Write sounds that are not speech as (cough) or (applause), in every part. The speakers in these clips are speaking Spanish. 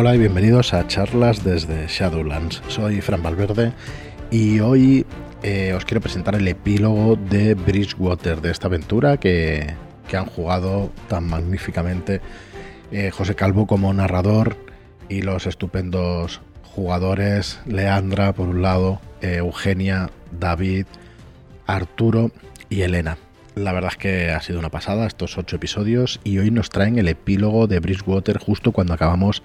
Hola y bienvenidos a charlas desde Shadowlands. Soy Fran Valverde y hoy eh, os quiero presentar el epílogo de Bridgewater, de esta aventura que, han jugado tan magníficamente eh, José Calvo como narrador y los estupendos jugadores Leandra por un lado, eh, Eugenia, David, Arturo y Elena. La verdad es que ha sido una pasada estos ocho episodios y hoy nos traen el epílogo de Bridgewater justo cuando acabamos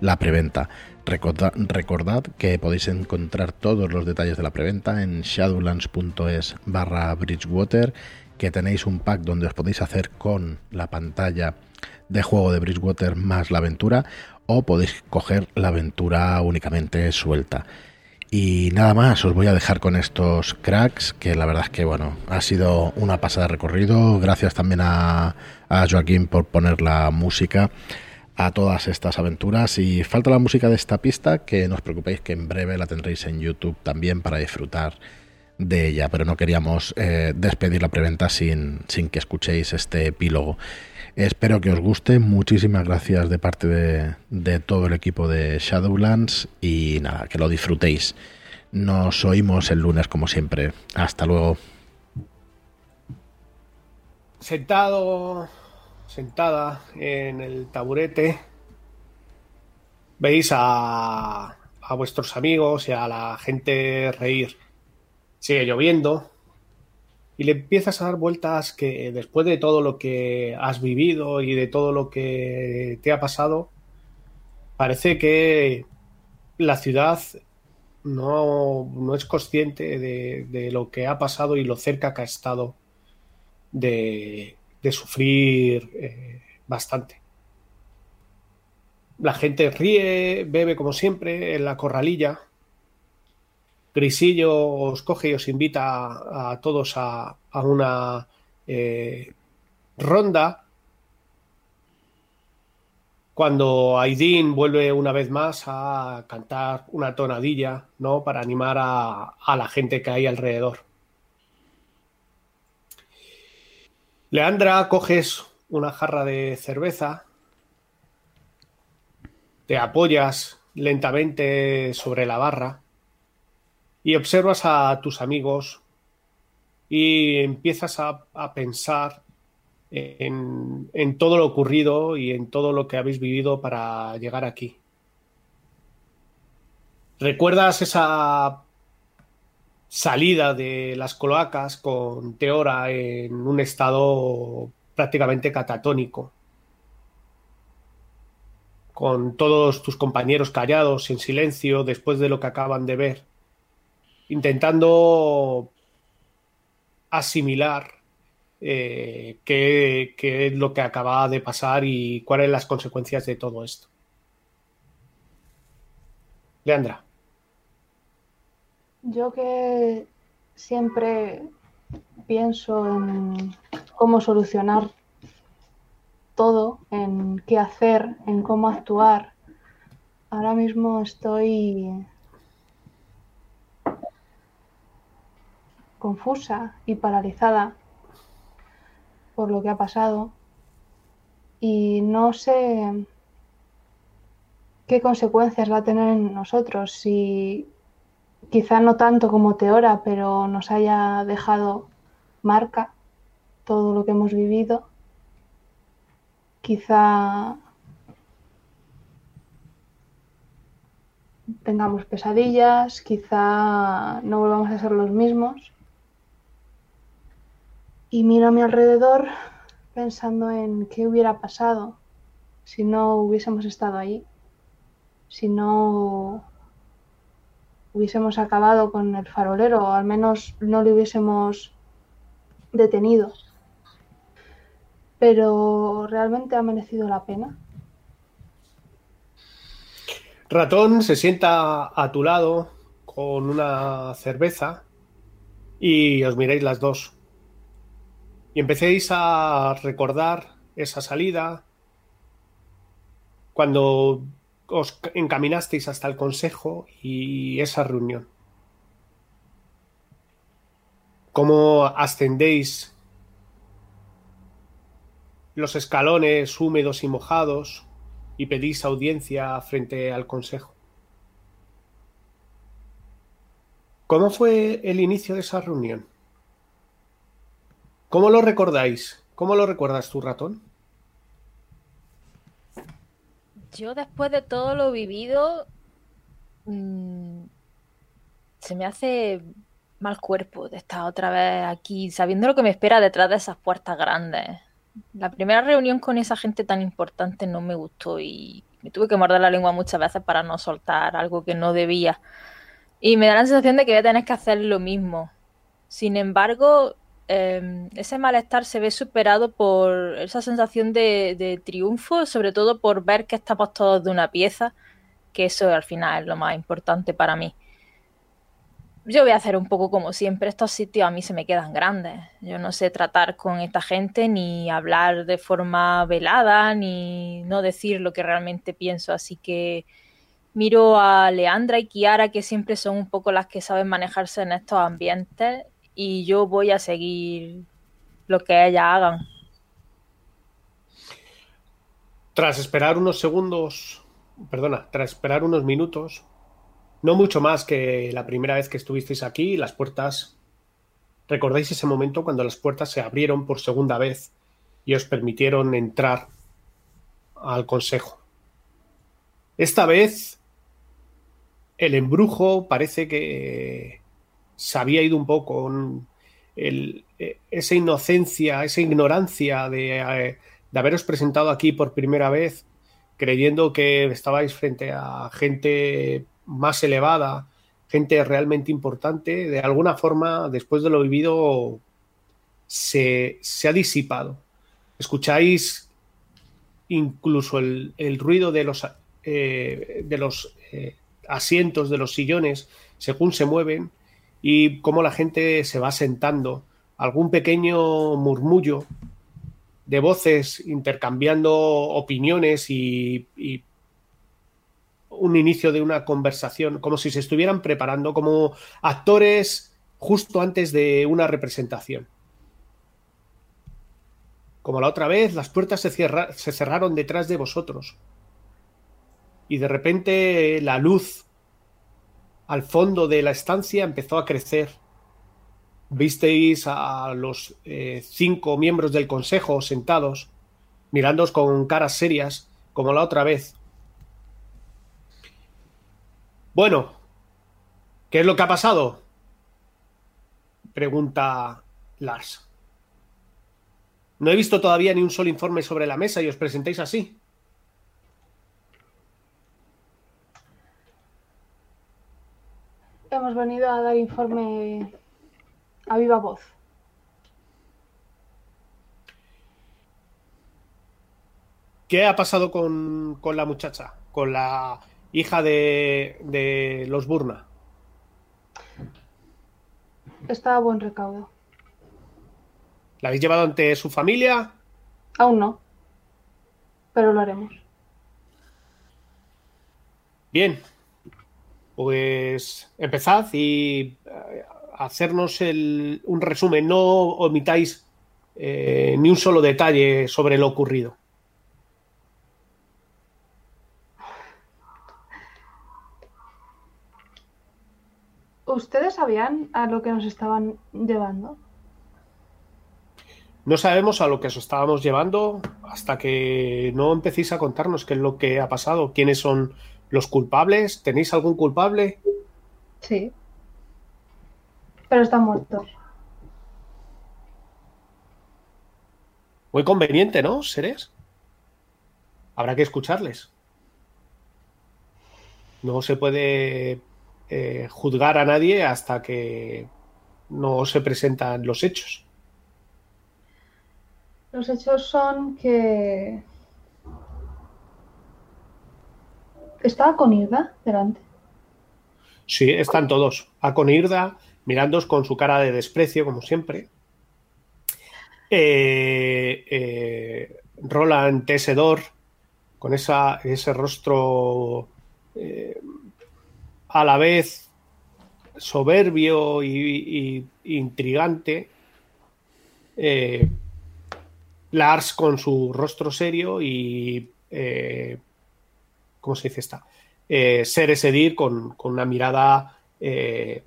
la preventa. recordad que podéis encontrar todos los detalles de la preventa en shadowlands.es barra Bridgewater, que tenéis un pack donde os podéis hacer con la pantalla de juego de Bridgewater más la aventura o podéis coger la aventura únicamente suelta. Y nada más, os voy a dejar con estos cracks, que la verdad es que bueno, ha sido una pasada de recorrido. Gracias también a, a Joaquín por poner la música a todas estas aventuras. Y falta la música de esta pista, que no os preocupéis que en breve la tendréis en YouTube también para disfrutar de ella, pero no queríamos eh, despedir la preventa sin, sin que escuchéis este epílogo. Espero que os guste, muchísimas gracias de parte de, de todo el equipo de Shadowlands y nada, que lo disfrutéis. Nos oímos el lunes como siempre. Hasta luego. Sentado sentada en el taburete, veis a, a vuestros amigos y a la gente reír. Sigue lloviendo y le empiezas a dar vueltas que después de todo lo que has vivido y de todo lo que te ha pasado, parece que la ciudad no, no es consciente de, de, lo que ha pasado y lo cerca que ha estado de, de sufrir eh, bastante. La gente ríe, bebe como siempre en la corralilla. Grisillo os coge y os invita a, todos a, una eh, ronda. Cuando Aidin vuelve una vez más a cantar una tonadilla, ¿no? Para animar a la gente que hay alrededor. Leandra, coges una jarra de cerveza, te apoyas lentamente sobre la barra y observas a tus amigos y empiezas a, pensar en, en, todo lo ocurrido y en todo lo que habéis vivido para llegar aquí. ¿Recuerdas esa salida de las cloacas con Teora en un estado prácticamente catatónico, con todos tus compañeros callados, en silencio, después de lo que acaban de ver, intentando asimilar eh, qué, qué es lo que acaba de pasar y cuáles son las consecuencias de todo esto. Leandra. Yo que siempre pienso en cómo solucionar todo, en qué hacer, en cómo actuar. Ahora mismo estoy confusa y paralizada por lo que ha pasado y no sé qué consecuencias va a tener en nosotros si quizá no tanto como Teora, pero nos haya dejado marca todo lo que hemos vivido. Quizá tengamos pesadillas, quizá no volvamos a ser los mismos. Y miro a mi alrededor pensando en qué hubiera pasado si no hubiésemos estado ahí, si no hubiésemos acabado con el farolero, o al menos no le hubiésemos detenido. Pero realmente ha merecido la pena. Ratón se sienta a tu lado con una cerveza y os miréis las dos. Y empecéis a recordar esa salida cuando os encaminasteis hasta el consejo y esa reunión. Cómo ascendéis los escalones húmedos y mojados y pedís audiencia frente al Consejo. ¿Cómo fue el inicio de esa reunión? ¿Cómo lo recordáis? ¿Cómo lo recuerdas tú, ratón? Yo después de todo lo vivido, mmm, se me hace mal cuerpo de estar otra vez aquí, sabiendo lo que me espera detrás de esas puertas grandes. La primera reunión con esa gente tan importante no me gustó y me tuve que morder la lengua muchas veces para no soltar algo que no debía. Y me da la sensación de que voy a tener que hacer lo mismo. Sin embargo, eh, ese malestar se ve superado por esa sensación de, de, triunfo, sobre todo por ver que estamos todos de una pieza, que eso al final es lo más importante para mí yo voy a hacer un poco como siempre, estos sitios a mí se me quedan grandes. Yo no sé tratar con esta gente ni hablar de forma velada ni no decir lo que realmente pienso, así que miro a Leandra y Kiara que siempre son un poco las que saben manejarse en estos ambientes y yo voy a seguir lo que ellas hagan. Tras esperar unos segundos, perdona, tras esperar unos minutos, no mucho más que la primera vez que estuvisteis aquí, las puertas... ¿Recordáis ese momento cuando las puertas se abrieron por segunda vez y os permitieron entrar al consejo? Esta vez el embrujo parece que se había ido un poco. El, esa inocencia, esa ignorancia de, eh, de haberos presentado aquí por primera vez, creyendo que estabais frente a gente más elevada, gente realmente importante, de alguna forma, después de lo vivido, se, se ha disipado. Escucháis incluso el, el ruido de los, eh, de los eh, asientos, de los sillones, según se mueven, y cómo la gente se va sentando. Algún pequeño murmullo de voces intercambiando opiniones y, un inicio de una conversación, como si se estuvieran preparando como actores justo antes de una representación. Como la otra vez, las puertas se cerraron detrás de vosotros. Y de repente la luz al fondo de la estancia empezó a crecer. Visteis a los eh, cinco miembros del consejo sentados, mirándoos con caras serias, como la otra vez. Bueno, ¿qué es lo que ha pasado? Pregunta Lars. No he visto todavía ni un solo informe sobre la mesa y os presentéis así. Hemos venido a dar informe a viva voz. ¿Qué ha pasado con, con la muchacha? Con la hija de, de los Burna. Está a buen recaudo. ¿La habéis llevado ante su familia? Aún no, pero lo haremos. Bien, pues empezad y eh, hacernos el, un resumen. No omitáis eh, ni un solo detalle sobre lo ocurrido. ¿Ustedes sabían a lo que nos estaban llevando? No sabemos a lo que os estábamos llevando hasta que no empecéis a contarnos qué es lo que ha pasado, quiénes son los culpables. ¿Tenéis algún culpable? Sí. Pero están muertos. Muy conveniente, ¿no, seres? Habrá que escucharles. No se puede eh, juzgar a nadie hasta que no se presentan los hechos. Los hechos son que ¿Está con Irda delante? Sí, están todos. A con Irda, mirándos con su cara de desprecio, como siempre. Eh, eh, Roland Tesedor, con esa, ese rostro eh, a la vez soberbio y, y intrigante. Lars con su rostro serio y eh, ¿cómo se dice esta? Eh, ser Edir con, con, una mirada eh,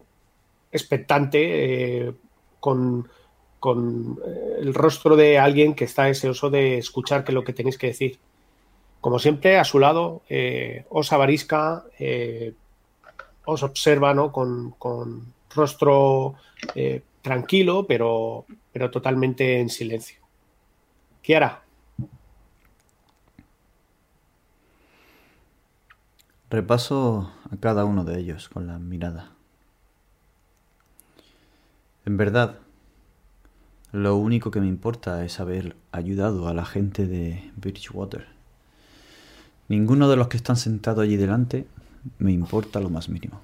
expectante, eh, con, con el rostro de alguien que está deseoso de escuchar que lo que tenéis que decir. Como siempre, a su lado, os avarisca, os observa ¿no? con, con rostro tranquilo, pero, pero totalmente en silencio. Kiara. Repaso a cada uno de ellos con la mirada. En verdad, lo único que me importa es haber ayudado a la gente de Bridgewater. Ninguno de los que están sentados allí delante me importa lo más mínimo.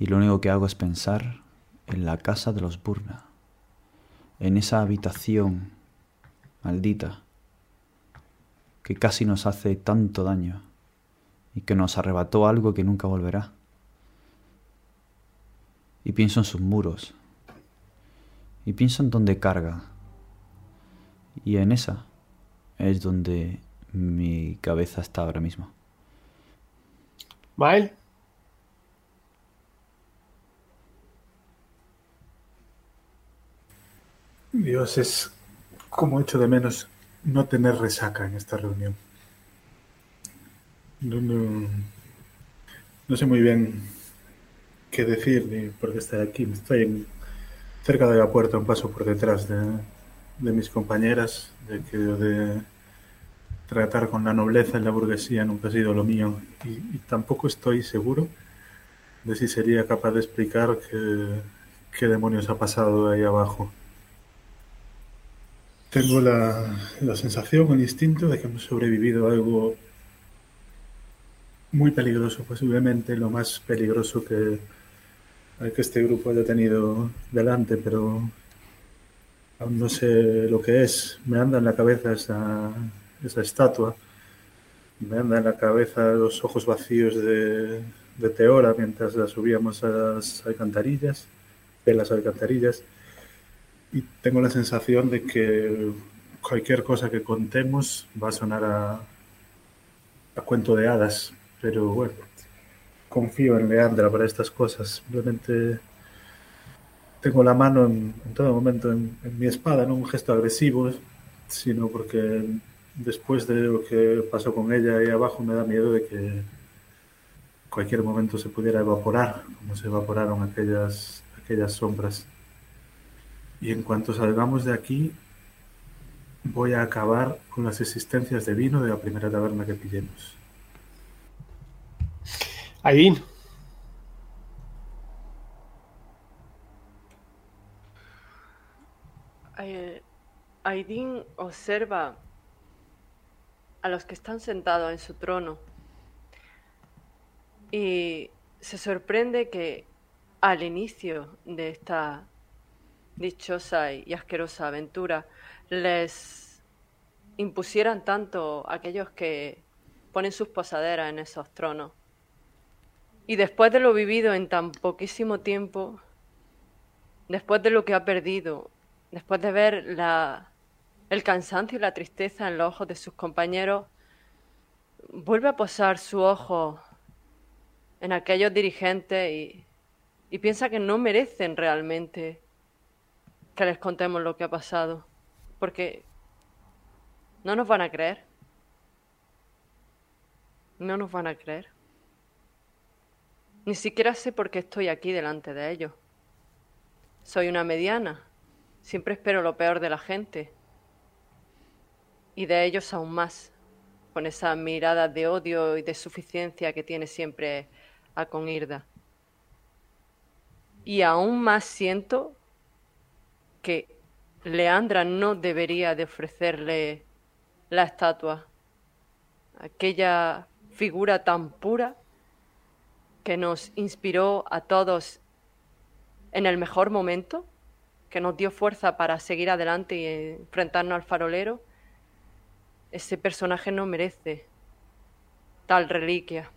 Y lo único que hago es pensar en la casa de los Burna, en esa habitación maldita que casi nos hace tanto daño y que nos arrebató algo que nunca volverá. Y pienso en sus muros. Y pienso en donde carga. Y en esa es donde mi cabeza está ahora mismo. ¿Mael? Dios, es como echo de menos no tener resaca en esta reunión. No, sé muy bien qué decir ni por qué estoy aquí. Estoy cerca de la puerta, un paso por detrás de, mis compañeras, de que de tratar con la nobleza y la burguesía nunca ha sido lo mío. Y, tampoco estoy seguro de si sería capaz de explicar qué, qué demonios ha pasado ahí abajo. Tengo la, la sensación, el instinto de que hemos sobrevivido a algo muy peligroso, posiblemente lo más peligroso que, que este grupo haya tenido delante, pero aún no sé lo que es. Me anda en la cabeza esa, esa estatua, me anda en la cabeza los ojos vacíos de, de Teora mientras la subíamos a las alcantarillas, de las alcantarillas y tengo la sensación de que cualquier cosa que contemos va a sonar a, cuento de hadas, pero bueno, confío en Leandra para estas cosas. Simplemente tengo la mano en, todo momento en, mi espada, no un gesto agresivo, sino porque después de lo que pasó con ella ahí abajo me da miedo de que cualquier momento se pudiera evaporar, como se evaporaron aquellas, aquellas sombras. Y en cuanto salgamos de aquí, voy a acabar con las existencias de vino de la primera taberna que pillemos. Aidin. Aidin observa a los que están sentados en su trono y se sorprende que al inicio de esta dichosa y asquerosa aventura les impusieran tanto aquellos que ponen sus posaderas en esos tronos. Y después de lo vivido en tan poquísimo tiempo, después de lo que ha perdido, después de ver el cansancio y la tristeza en los ojos de sus compañeros, vuelve a posar su ojo en aquellos dirigentes y piensa que no merecen realmente que les contemos lo que ha pasado, porque no nos van a creer. No nos van a creer. Ni siquiera sé por qué estoy aquí delante de ellos. Soy una mediana. Siempre espero lo peor de la gente. Y de ellos aún más, con esa mirada de odio y de suficiencia que tiene siempre a Conirda. Y aún más siento que Leandra no debería de ofrecerle la estatua, aquella figura tan pura que nos inspiró a todos en el mejor momento, que nos dio fuerza para seguir adelante y enfrentarnos al farolero, ese personaje no merece tal reliquia.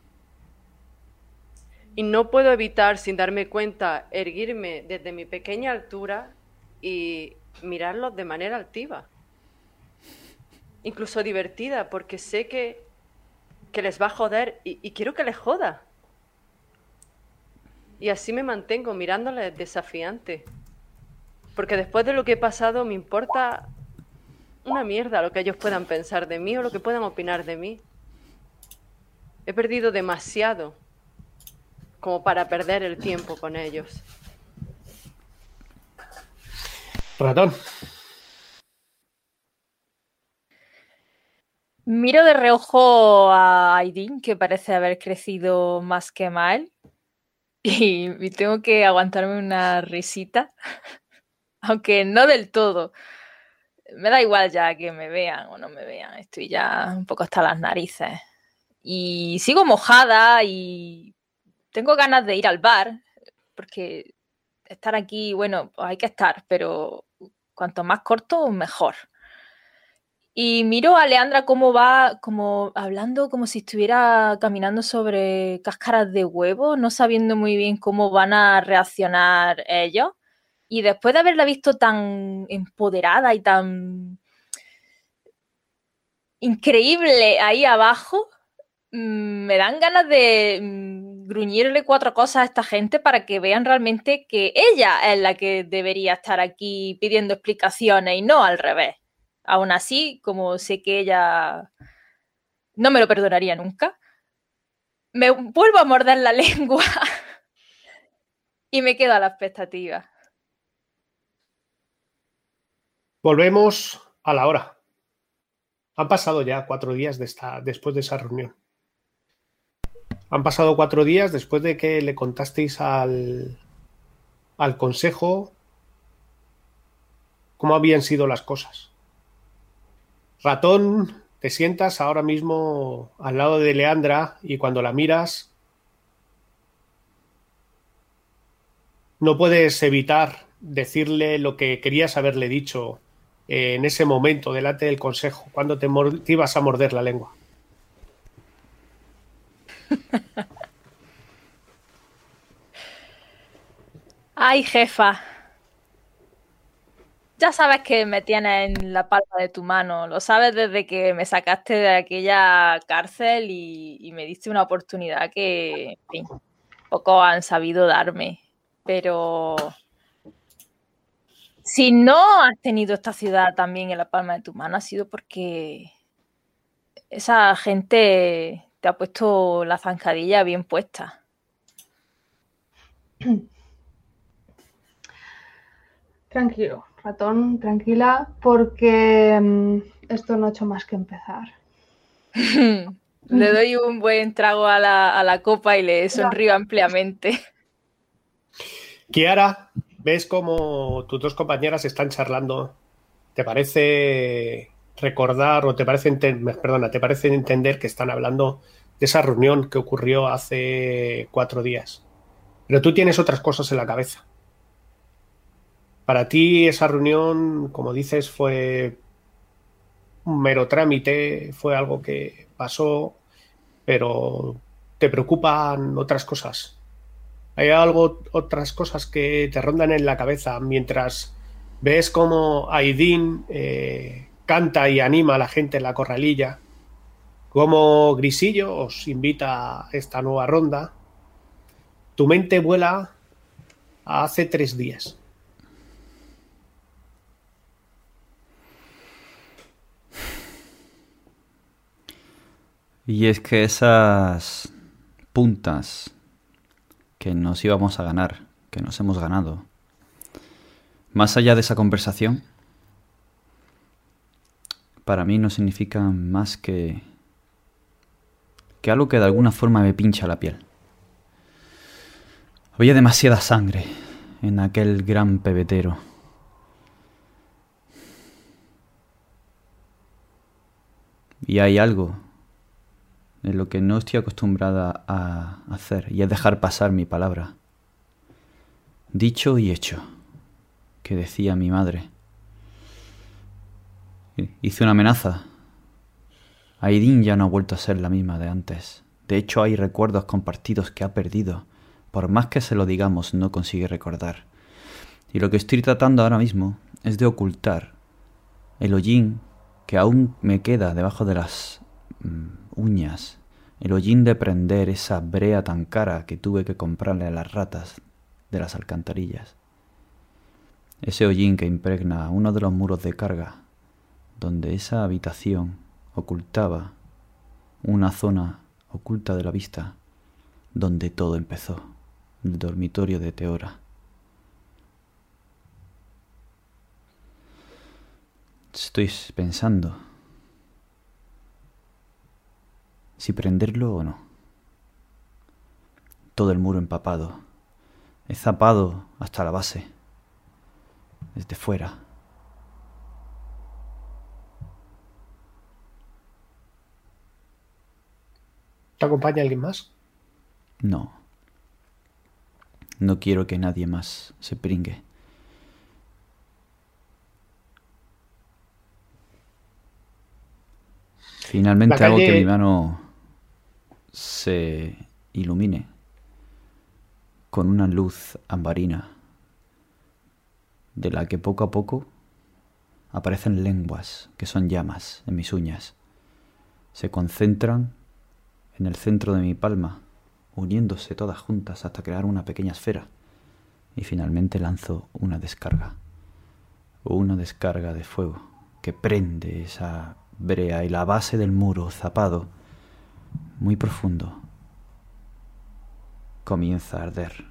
Y no puedo evitar, sin darme cuenta, erguirme desde mi pequeña altura y mirarlos de manera altiva, incluso divertida, porque sé que que les va a joder y, y quiero que les joda. Y así me mantengo mirándoles desafiante. Porque después de lo que he pasado me importa una mierda lo que ellos puedan pensar de mí o lo que puedan opinar de mí. He perdido demasiado como para perder el tiempo con ellos. Ratón. Miro de reojo a Aidin, que parece haber crecido más que mal. (laughs) Y, tengo que aguantarme una risita. (laughs) Aunque no del todo. Me da igual ya que me vean o no me vean. Estoy ya un poco hasta las narices. Y sigo mojada y tengo ganas de ir al bar. Porque estar aquí, bueno, pues hay que estar, pero cuanto más corto, mejor. Y miro a Leandra cómo va, como hablando como si estuviera caminando sobre cáscaras de huevo, no sabiendo muy bien cómo van a reaccionar ellos. Y después de haberla visto tan empoderada y tan increíble ahí abajo, mm, me dan ganas de mm, gruñirle cuatro cosas a esta gente para que vean realmente que ella es la que debería estar aquí pidiendo explicaciones y no al revés. Aún así, como sé que ella no me lo perdonaría nunca, me vuelvo a morder la (laughs) lengua y me quedo a la expectativa. Volvemos a la hora. Han pasado ya cuatro días después de esa reunión. Han pasado cuatro días después de que le contasteis al, al consejo cómo habían sido las cosas. Ratón, te sientas ahora mismo al lado de Leandra y cuando la miras no puedes evitar decirle lo que querías haberle dicho eh, en ese momento delante del consejo, cuando te, te ibas a morder la lengua. (laughs) Ay, jefa. Ya sabes que me tienes en la palma de tu mano. Lo sabes desde que me sacaste de aquella cárcel y, me diste una oportunidad que, en fin, poco han sabido darme. Pero si no has tenido esta ciudad también en la palma de tu mano, ha sido porque esa gente te ha puesto la zancadilla bien puesta. Tranquilo, ratón, tranquila, porque mm, esto no ha hecho más que empezar. (laughs) le doy un buen trago a la, a la copa y le sonrío ampliamente. Kiara, ves como tus dos compañeras están charlando. ¿Te parece recordar o te parece perdona, te parece entender que están hablando de esa reunión que ocurrió hace cuatro días? Pero tú tienes otras cosas en la cabeza. Para ti esa reunión, como dices, fue un mero trámite, fue algo que pasó, pero te preocupan otras cosas. Hay algo, otras cosas que te rondan en la cabeza mientras ves cómo Aidin eh, canta y anima a la gente en la corralilla, como Grisillo os invita a esta nueva ronda. Tu mente vuela a hace tres días. Y es que esas puntas que nos íbamos a ganar, que nos hemos ganado, más allá de esa conversación, para mí no significan más que que algo que de alguna forma me pincha la piel. Había demasiada sangre en aquel gran pebetero. Y hay algo en lo que no estoy acostumbrada a hacer y es dejar pasar mi palabra. Dicho y hecho, que decía mi madre. Hice una amenaza. Aidin ya no ha vuelto a ser la misma de antes. De hecho, hay recuerdos compartidos que ha perdido. Por más que se lo digamos, no consigue recordar. Y lo que estoy tratando ahora mismo es de ocultar el hollín que aún me queda debajo de las mm, uñas el hollín de prender esa brea tan cara que tuve que comprarle a las ratas de las alcantarillas. Ese hollín que impregna uno de los muros de carga, donde esa habitación ocultaba una zona oculta de la vista, donde todo empezó, el dormitorio de Teora. Estoy pensando si prenderlo o no. Todo el muro empapado. He zapado hasta la base, desde fuera. ¿Te acompaña alguien más? No. No quiero que nadie más se pringue. Finalmente La hago que calle- mi mano se ilumine con una luz ambarina de la que poco a poco aparecen lenguas que son llamas en mis uñas. Se concentran en el centro de mi palma, uniéndose todas juntas hasta crear una pequeña esfera. Y finalmente lanzo una descarga. Una descarga de fuego que prende esa brea y la base del muro zapado, muy profundo, comienza a arder.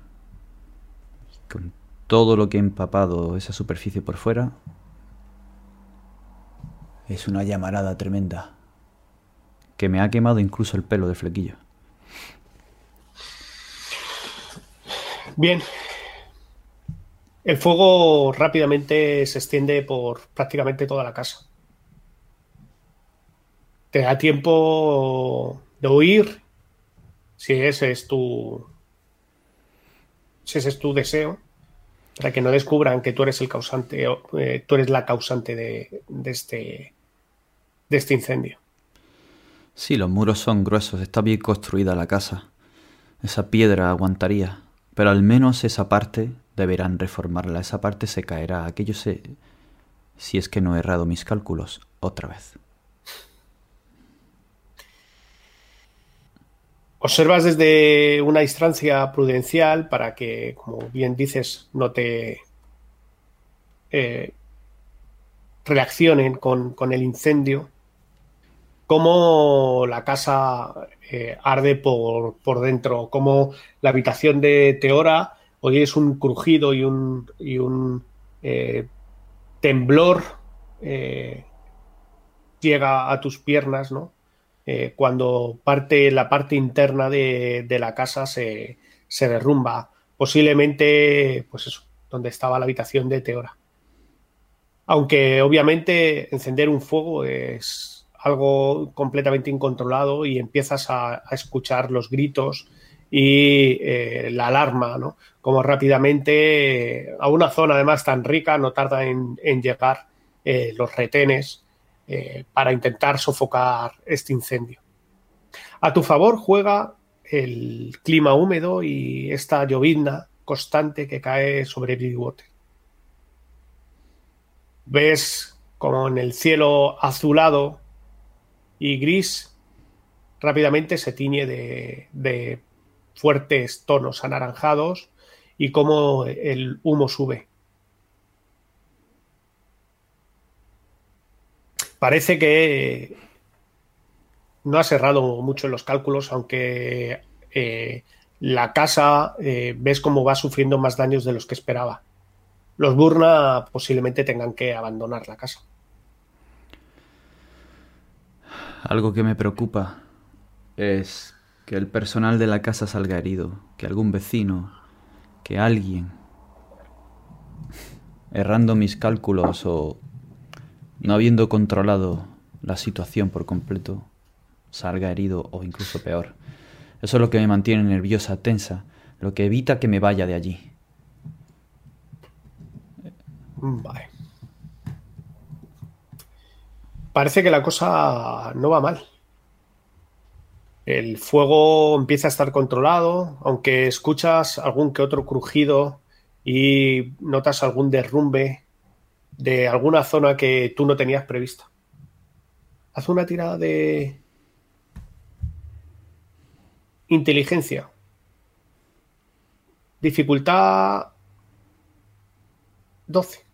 Con todo lo que he empapado esa superficie por fuera, es una llamarada tremenda que me ha quemado incluso el pelo de flequillo. Bien. El fuego rápidamente se extiende por prácticamente toda la casa. Te da tiempo de huir, si ese es tu, si ese es tu deseo, para que no descubran que tú eres el causante, eh, tú eres la causante de este, de este incendio. Sí, los muros son gruesos, está bien construida la casa. Esa piedra aguantaría, pero al menos esa parte deberán reformarla. Esa parte se caerá. Aquello se... Si es que no he errado mis cálculos, otra vez. Observas desde una instancia prudencial para que, como bien dices, no te eh, reaccionen con, con el incendio, cómo la casa eh, arde por, por dentro, cómo la habitación de Teora oyes un crujido y un, y un eh, temblor eh, llega a tus piernas, ¿no? Eh, cuando parte la parte interna de, de la casa se, se derrumba, posiblemente, pues eso, donde estaba la habitación de Teora. Aunque obviamente encender un fuego es algo completamente incontrolado y empiezas a, escuchar los gritos y eh, la alarma, ¿no? Como rápidamente eh, a una zona además tan rica no tarda en, llegar eh, los retenes para intentar sofocar este incendio. A tu favor juega el clima húmedo y esta llovizna constante que cae sobre Bridgewater. Ves como en el cielo azulado y gris rápidamente se tiñe de, fuertes tonos anaranjados y cómo el humo sube. Parece que no has errado mucho en los cálculos, aunque eh, la casa eh, ves cómo va sufriendo más daños de los que esperaba. Los Burna posiblemente tengan que abandonar la casa. Algo que me preocupa es que el personal de la casa salga herido, que algún vecino, que alguien, errando mis cálculos o no habiendo controlado la situación por completo, salga herido o incluso peor. Eso es lo que me mantiene nerviosa, tensa, lo que evita que me vaya de allí. Vale. Parece que la cosa no va mal. El fuego empieza a estar controlado, aunque escuchas algún que otro crujido y notas algún derrumbe de alguna zona que tú no tenías prevista. Haz una tirada de inteligencia. Dificultad 12.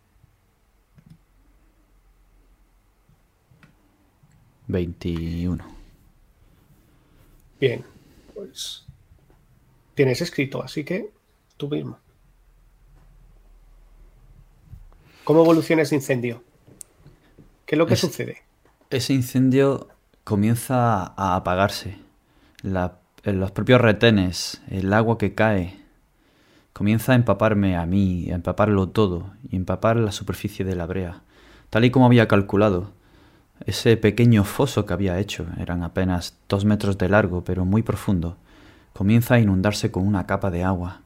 21. Bien, pues tienes escrito, así que tú mismo. ¿Cómo evoluciona ese incendio? ¿Qué es lo que Es- sucede? Ese incendio comienza a apagarse. La- en los propios retenes, el agua que cae, comienza a empaparme a mí, a empaparlo todo y empapar la superficie de la brea. Tal y como había calculado, ese pequeño foso que había hecho, eran apenas dos metros de largo, pero muy profundo, comienza a inundarse con una capa de agua,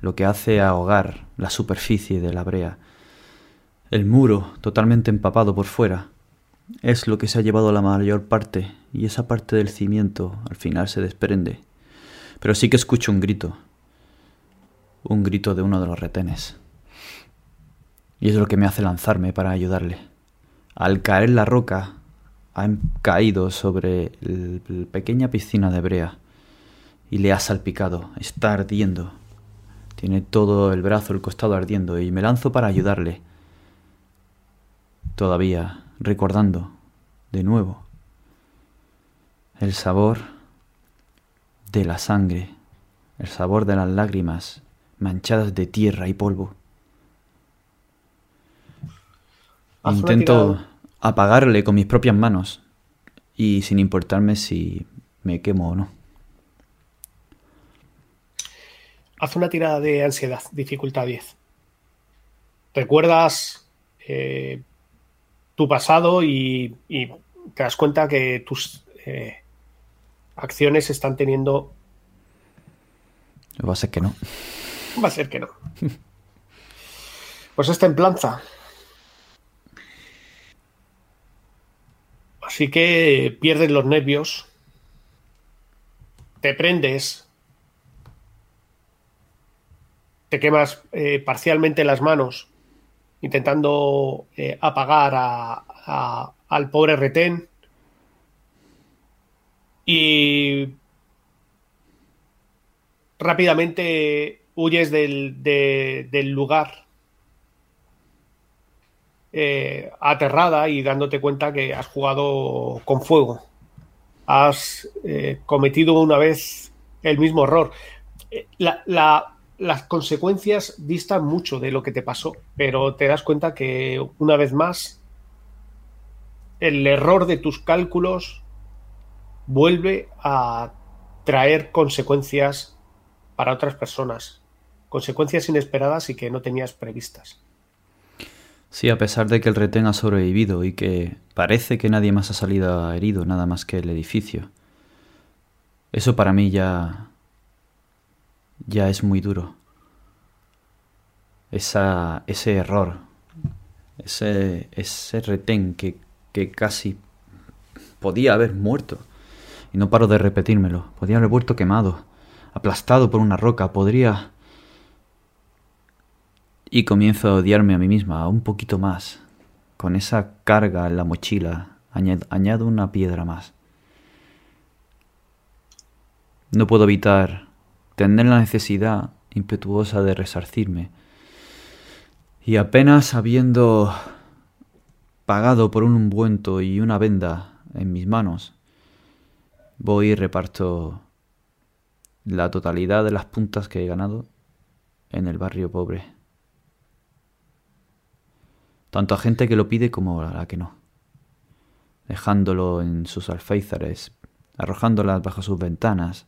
lo que hace ahogar la superficie de la brea. El muro, totalmente empapado por fuera, es lo que se ha llevado la mayor parte y esa parte del cimiento al final se desprende. Pero sí que escucho un grito. Un grito de uno de los retenes. Y es lo que me hace lanzarme para ayudarle. Al caer la roca, ha em- caído sobre la pequeña piscina de brea y le ha salpicado. Está ardiendo. Tiene todo el brazo, el costado ardiendo y me lanzo para ayudarle. Todavía recordando de nuevo el sabor de la sangre, el sabor de las lágrimas manchadas de tierra y polvo. Intento apagarle con mis propias manos y sin importarme si me quemo o no. Haz una tirada de ansiedad, dificultad 10. Recuerdas eh, tu pasado y, y te das cuenta que tus eh, acciones están teniendo... Va a ser que no. Va a ser que no. (laughs) Pues es templanza. Así que pierdes los nervios, te prendes, te quemas eh, parcialmente las manos intentando eh, apagar a- al pobre retén. Y rápidamente huyes del, de- del lugar eh, aterrada y dándote cuenta que has jugado con fuego. Has eh, cometido una vez el mismo error. Eh, la- la- las consecuencias distan mucho de lo que te pasó, pero te das cuenta que una vez más el error de tus cálculos vuelve a traer consecuencias para otras personas, consecuencias inesperadas y que no tenías previstas. Sí, a pesar de que el retén ha sobrevivido y que parece que nadie más ha salido herido, nada más que el edificio. Eso para mí ya. ya es muy duro. Esa, ese error, ese, ese retén que, que casi podía haber muerto. Y no paro de repetírmelo. Podía haber muerto quemado, aplastado por una roca, podría y comienzo a odiarme a mí misma un poquito más. Con esa carga en la mochila, añad- añado una piedra más. No puedo evitar tener la necesidad impetuosa de resarcirme. Y apenas habiendo pagado por un ungüento y una venda en mis manos, voy y reparto la totalidad de las puntas que he ganado en el barrio pobre tanto a gente que lo pide como a la que no, dejándolo en sus alféizares, arrojándolas bajo sus ventanas.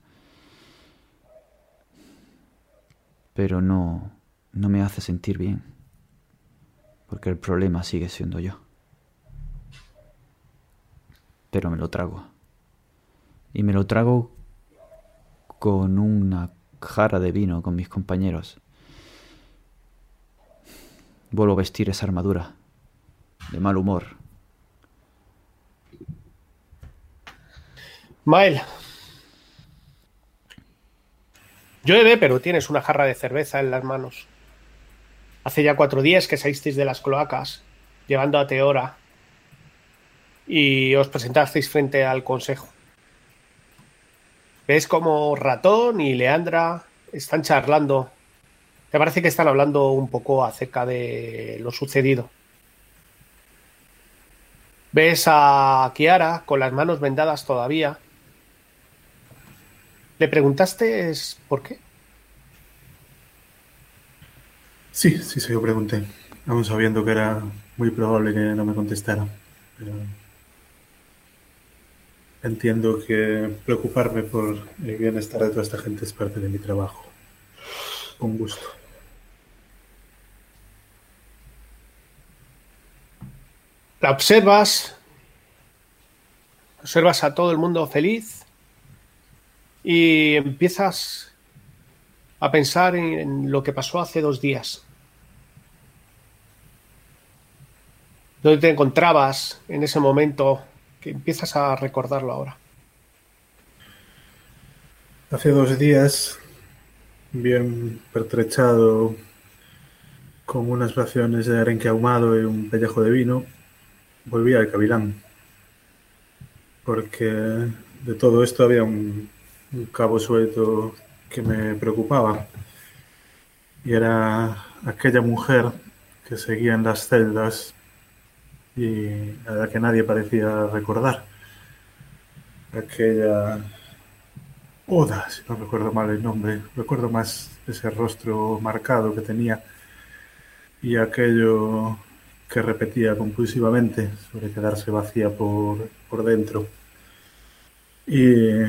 Pero no, no me hace sentir bien, porque el problema sigue siendo yo. Pero me lo trago. Y me lo trago con una jarra de vino con mis compañeros. Vuelvo a vestir esa armadura de mal humor. Mael. Llueve, pero tienes una jarra de cerveza en las manos. Hace ya cuatro días que salisteis de las cloacas, llevando a Teora, y os presentasteis frente al consejo. ves como Ratón y Leandra están charlando. Te parece que están hablando un poco acerca de lo sucedido. Ves a Kiara con las manos vendadas todavía. ¿Le preguntaste por qué? Sí, sí, se lo pregunté, aún sabiendo que era muy probable que no me contestara. Pero entiendo que preocuparme por el bienestar de toda esta gente es parte de mi trabajo. Con gusto. La observas, observas a todo el mundo feliz y empiezas a pensar en lo que pasó hace dos días. ¿Dónde te encontrabas en ese momento que empiezas a recordarlo ahora? Hace dos días, bien pertrechado, con unas raciones de arenque ahumado y un pellejo de vino, volví al Cavilán. Porque de todo esto había un, un cabo suelto que me preocupaba. Y era aquella mujer que seguía en las celdas y a la que nadie parecía recordar. Aquella Oda, si no recuerdo mal el nombre, recuerdo más ese rostro marcado que tenía y aquello que repetía compulsivamente sobre quedarse vacía por, por dentro. Y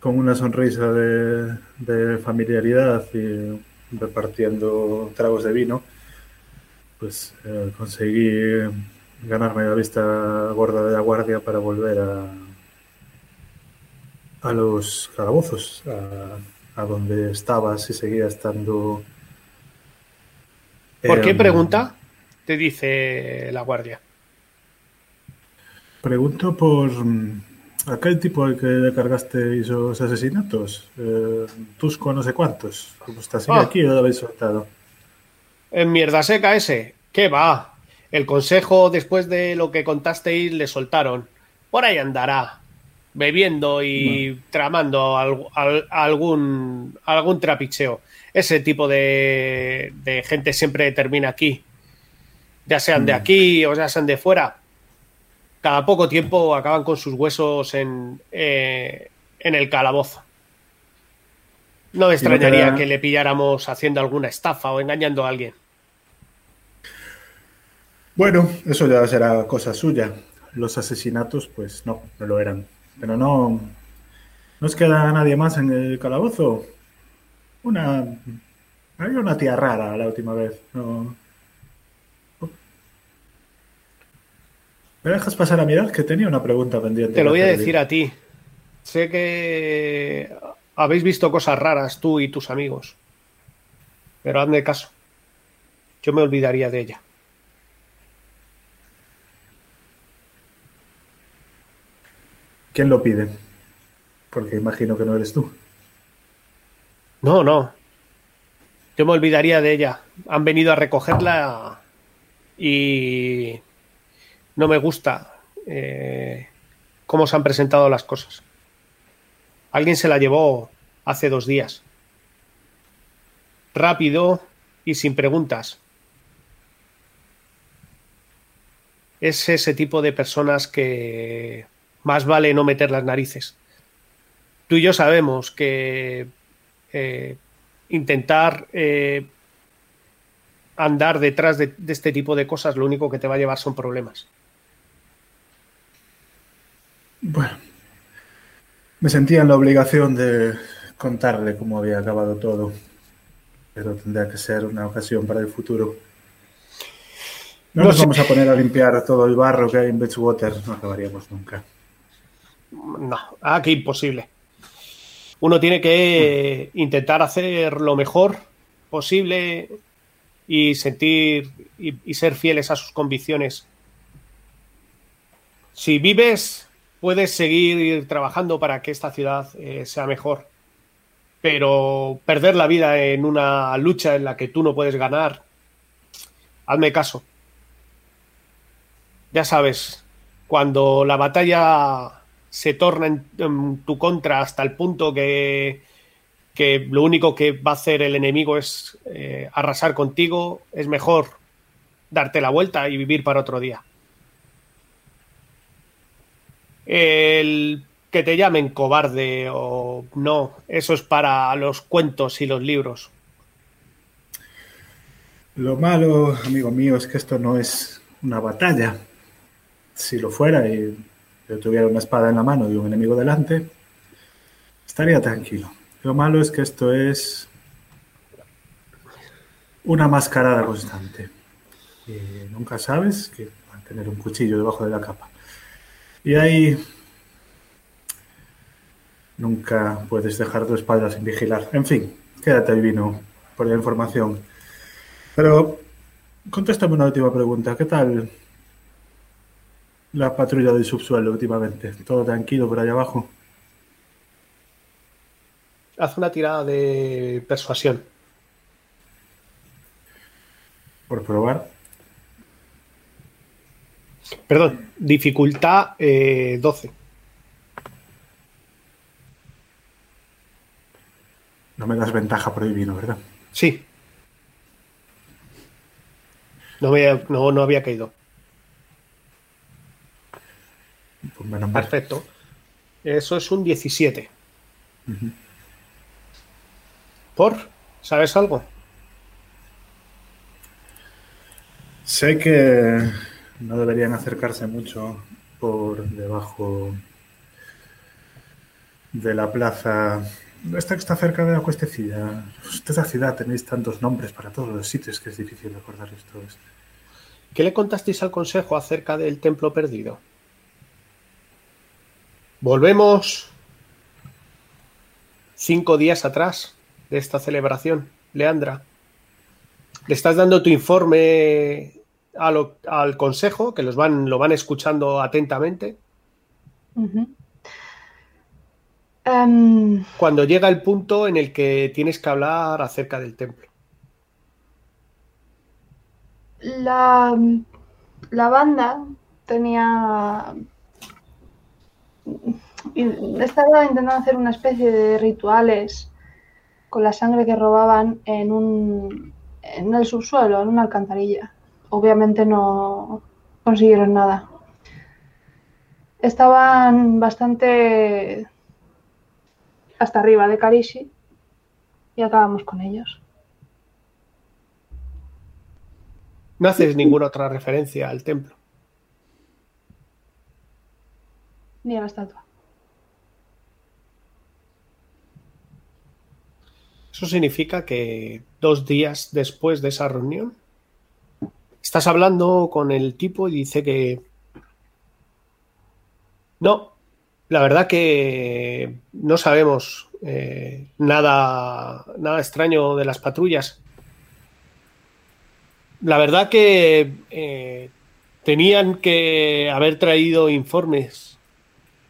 con una sonrisa de, de familiaridad y repartiendo tragos de vino, pues eh, conseguí ganarme la vista gorda de la guardia para volver a, a los calabozos, a, a donde estaba, si seguía estando. ¿Por qué Em, pregunta? Te dice la guardia. Pregunto por mm, aquel tipo al que le cargaste esos asesinatos. Eh, Tusco no sé cuántos. ¿Cómo está? ¿Sigue Ah. aquí o lo habéis soltado? En mierda seca ese. ¿Qué va? El consejo, después de lo que contasteis, le soltaron. Por ahí andará, bebiendo y tramando al- al- algún, algún trapicheo. Ese tipo de, de gente siempre termina aquí. Ya sean de Mm. aquí o ya sean de fuera. Cada poco tiempo acaban con sus huesos en, eh, en el calabozo. No me no extrañaría que le pilláramos haciendo alguna estafa o engañando a alguien. Bueno, eso ya será cosa suya. Los asesinatos, pues no, no lo eran. Pero no. ¿No os queda nadie más en el calabozo? Una. Había una tía rara la última vez. No. ¿Me dejas pasar a mirar? Que tenía una pregunta pendiente. Te lo voy a decir a ti. Sé que habéis visto cosas raras tú y tus amigos. Pero hazme caso. Yo me olvidaría de ella. ¿Quién lo pide? Porque imagino que no eres tú. No, no. Yo me olvidaría de ella. Han venido a recogerla y no me gusta eh, cómo se han presentado las cosas. Alguien se la llevó hace dos días. Rápido y sin preguntas. Es ese tipo de personas que más vale no meter las narices. Tú y yo sabemos que eh, intentar eh, andar detrás de, de este tipo de cosas lo único que te va a llevar son problemas. Bueno, me sentía en la obligación de contarle cómo había acabado todo, pero tendría que ser una ocasión para el futuro. No, No nos sé. vamos a poner a limpiar todo el barro que hay en Beachwater, no acabaríamos nunca. No, ah, qué imposible. Uno tiene que intentar hacer lo mejor posible y sentir y, ser fieles a sus convicciones. Si vives, puedes seguir trabajando para que esta ciudad eh, sea mejor. Pero perder la vida en una lucha en la que tú no puedes ganar, hazme caso. Ya sabes, cuando la batalla se torna en, tu contra hasta el punto que, que lo único que va a hacer el enemigo es eh, arrasar contigo, es mejor darte la vuelta y vivir para otro día. El que te llamen cobarde o no, eso es para los cuentos y los libros. Lo malo, amigo mío, es que esto no es una batalla. Si lo fuera yo tuviera una espada en la mano y un enemigo delante, estaría tranquilo. Lo malo es que esto es una mascarada constante. Y nunca sabes que va a tener un cuchillo debajo de la capa. Y ahí nunca puedes dejar tu espalda sin vigilar. En fin, quédate divino por la información. Pero contéstame una última pregunta. ¿Qué tal la patrulla del subsuelo últimamente? ¿Todo tranquilo por allá abajo? Haz una tirada de persuasión. Por probar. Perdón, dificultad eh, 12. No me das ventaja por divino, ¿verdad? Sí. No, me- no, no había caído. Pues menos mal. Perfecto. Eso es un 17. ¿Por? ¿Sabes algo? Sé que no deberían acercarse mucho por debajo de la plaza. Esta que está cerca de la cuestecilla. Esta ciudad tenéis tantos nombres para todos los sitios que es difícil recordar esto. ¿Qué le contasteis al consejo acerca del templo perdido? Volvemos cinco días atrás de esta celebración, Leandra. Le estás dando tu informe lo- al consejo, que los van, lo van escuchando atentamente. Em, Cuando llega el punto en el que tienes que hablar acerca del templo. la, la banda tenía... Estaba intentando hacer una especie de rituales con la sangre que robaban en un en el subsuelo, en una alcantarilla. Obviamente no consiguieron nada. Estaban bastante hasta arriba de Karishi y acabamos con ellos. No haces ninguna otra referencia al templo. Ni a la estatua. Eso significa que dos días después de esa reunión, estás hablando con el tipo y dice que no, la verdad que no sabemos eh, nada, nada extraño de las patrullas. La verdad que eh, tenían que haber traído informes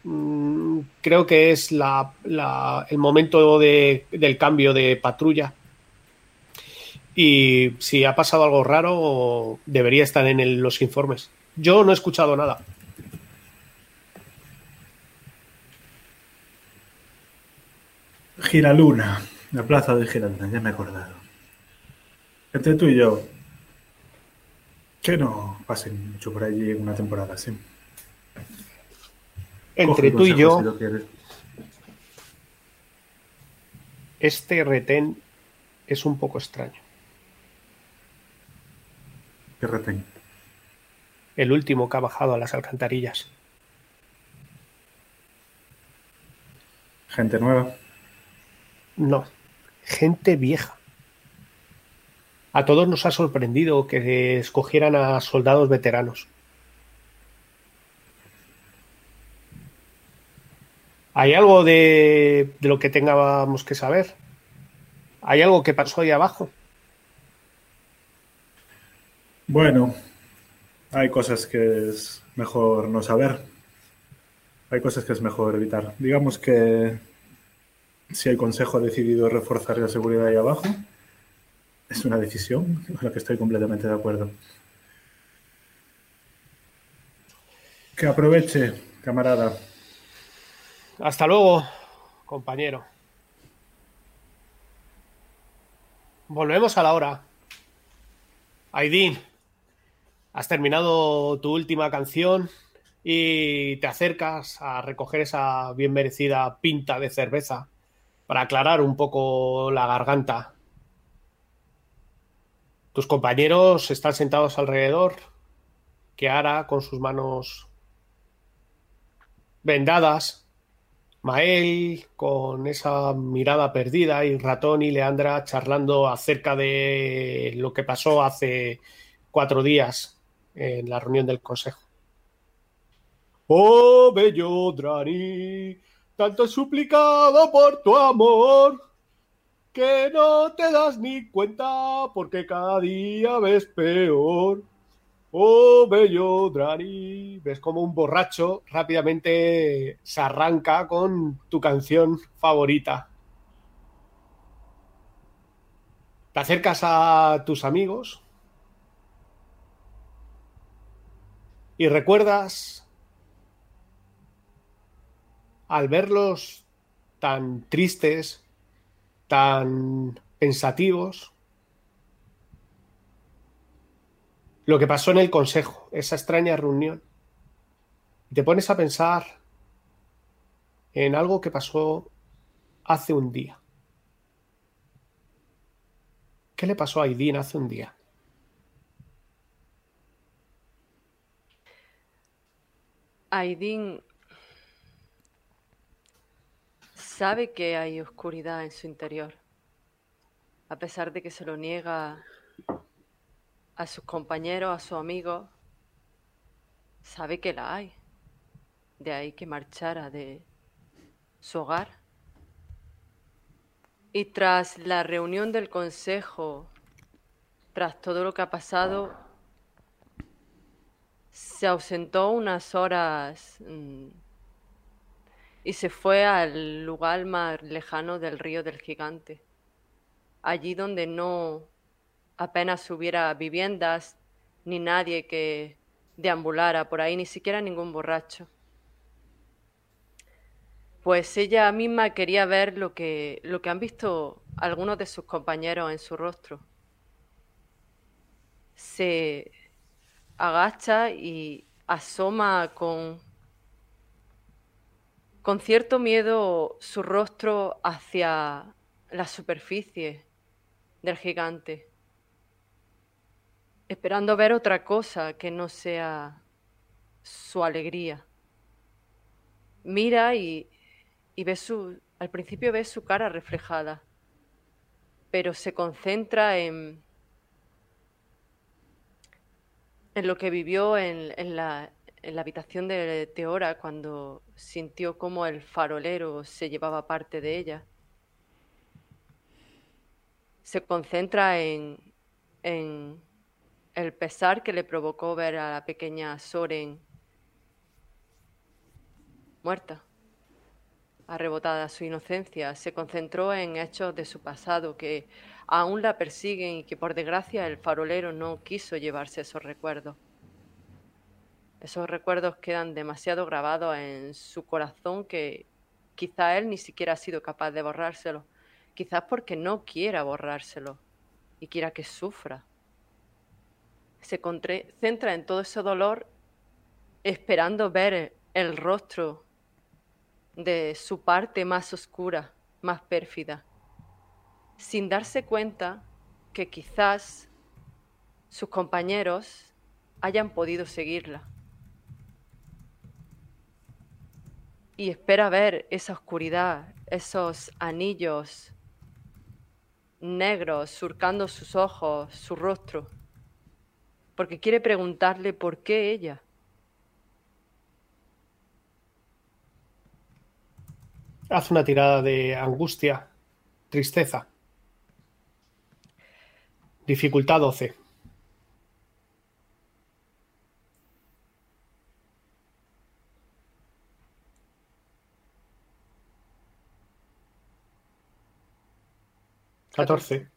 Mm, creo que es la, la- el momento de- del cambio de patrulla. Y si ha pasado algo raro, debería estar en los informes. Yo no he escuchado nada. Giraluna, la plaza de Giraluna, ya me he acordado. Entre tú y yo, que no pasen mucho por allí en una temporada así. Entre tú y yo, si este retén es un poco extraño. Que retén. El último que ha bajado a las alcantarillas. Gente nueva. No, gente vieja. A todos nos ha sorprendido que escogieran a soldados veteranos. ¿Hay algo de, lo que tengamos que saber? ¿Hay algo que pasó ahí abajo? Bueno, hay cosas que es mejor no saber. Hay cosas que es mejor evitar. Digamos que si el Consejo ha decidido reforzar la seguridad ahí abajo, es una decisión con la que estoy completamente de acuerdo. Que aproveche, camarada, Hasta luego, compañero. Volvemos a la hora. Aidin, has terminado tu última canción y te acercas a recoger esa bien merecida pinta de cerveza para aclarar un poco la garganta. Tus compañeros están sentados alrededor. Kiara con sus manos vendadas Mael con esa mirada perdida y Ratón y Leandra charlando acerca de lo que pasó hace cuatro días en la reunión del consejo. Oh, bello Drani, tanto he suplicado por tu amor que no te das ni cuenta porque cada día ves peor. Oh, bello Drani. Ves como un borracho rápidamente se arranca con tu canción favorita. Te acercas a tus amigos y recuerdas al verlos tan tristes, tan pensativos, lo que pasó en el Consejo, esa extraña reunión. Te pones a pensar en algo que pasó hace un día. ¿Qué le pasó a Aidin hace un día? Aidin sabe que hay oscuridad en su interior, a pesar de que se lo niega a sus compañeros, a sus amigos, sabe que la hay. De ahí que marchara de su hogar. Y tras la reunión del consejo, tras todo lo que ha pasado, se ausentó unas horas mm, y se fue al lugar más lejano del río del gigante, allí donde no apenas hubiera viviendas ni nadie que deambulara por ahí, ni siquiera ningún borracho. Pues ella misma quería ver lo que, lo que han visto algunos de sus compañeros en su rostro. Se agacha y asoma con, con cierto miedo su rostro hacia la superficie del gigante esperando ver otra cosa que no sea su alegría. Mira y, y ve su, al principio ve su cara reflejada, pero se concentra en, en lo que vivió en, en, la, en la habitación de Teora cuando sintió cómo el farolero se llevaba parte de ella. Se concentra en, en el pesar que le provocó ver a la pequeña Soren muerta, arrebotada su inocencia, se concentró en hechos de su pasado que aún la persiguen y que por desgracia el farolero no quiso llevarse esos recuerdos. Esos recuerdos quedan demasiado grabados en su corazón que quizá él ni siquiera ha sido capaz de borrárselo, quizás porque no quiera borrárselo y quiera que sufra se concentra en todo ese dolor esperando ver el rostro de su parte más oscura, más pérfida, sin darse cuenta que quizás sus compañeros hayan podido seguirla. Y espera ver esa oscuridad, esos anillos negros surcando sus ojos, su rostro porque quiere preguntarle por qué ella. Haz una tirada de angustia, tristeza. Dificultad 12. Catorce.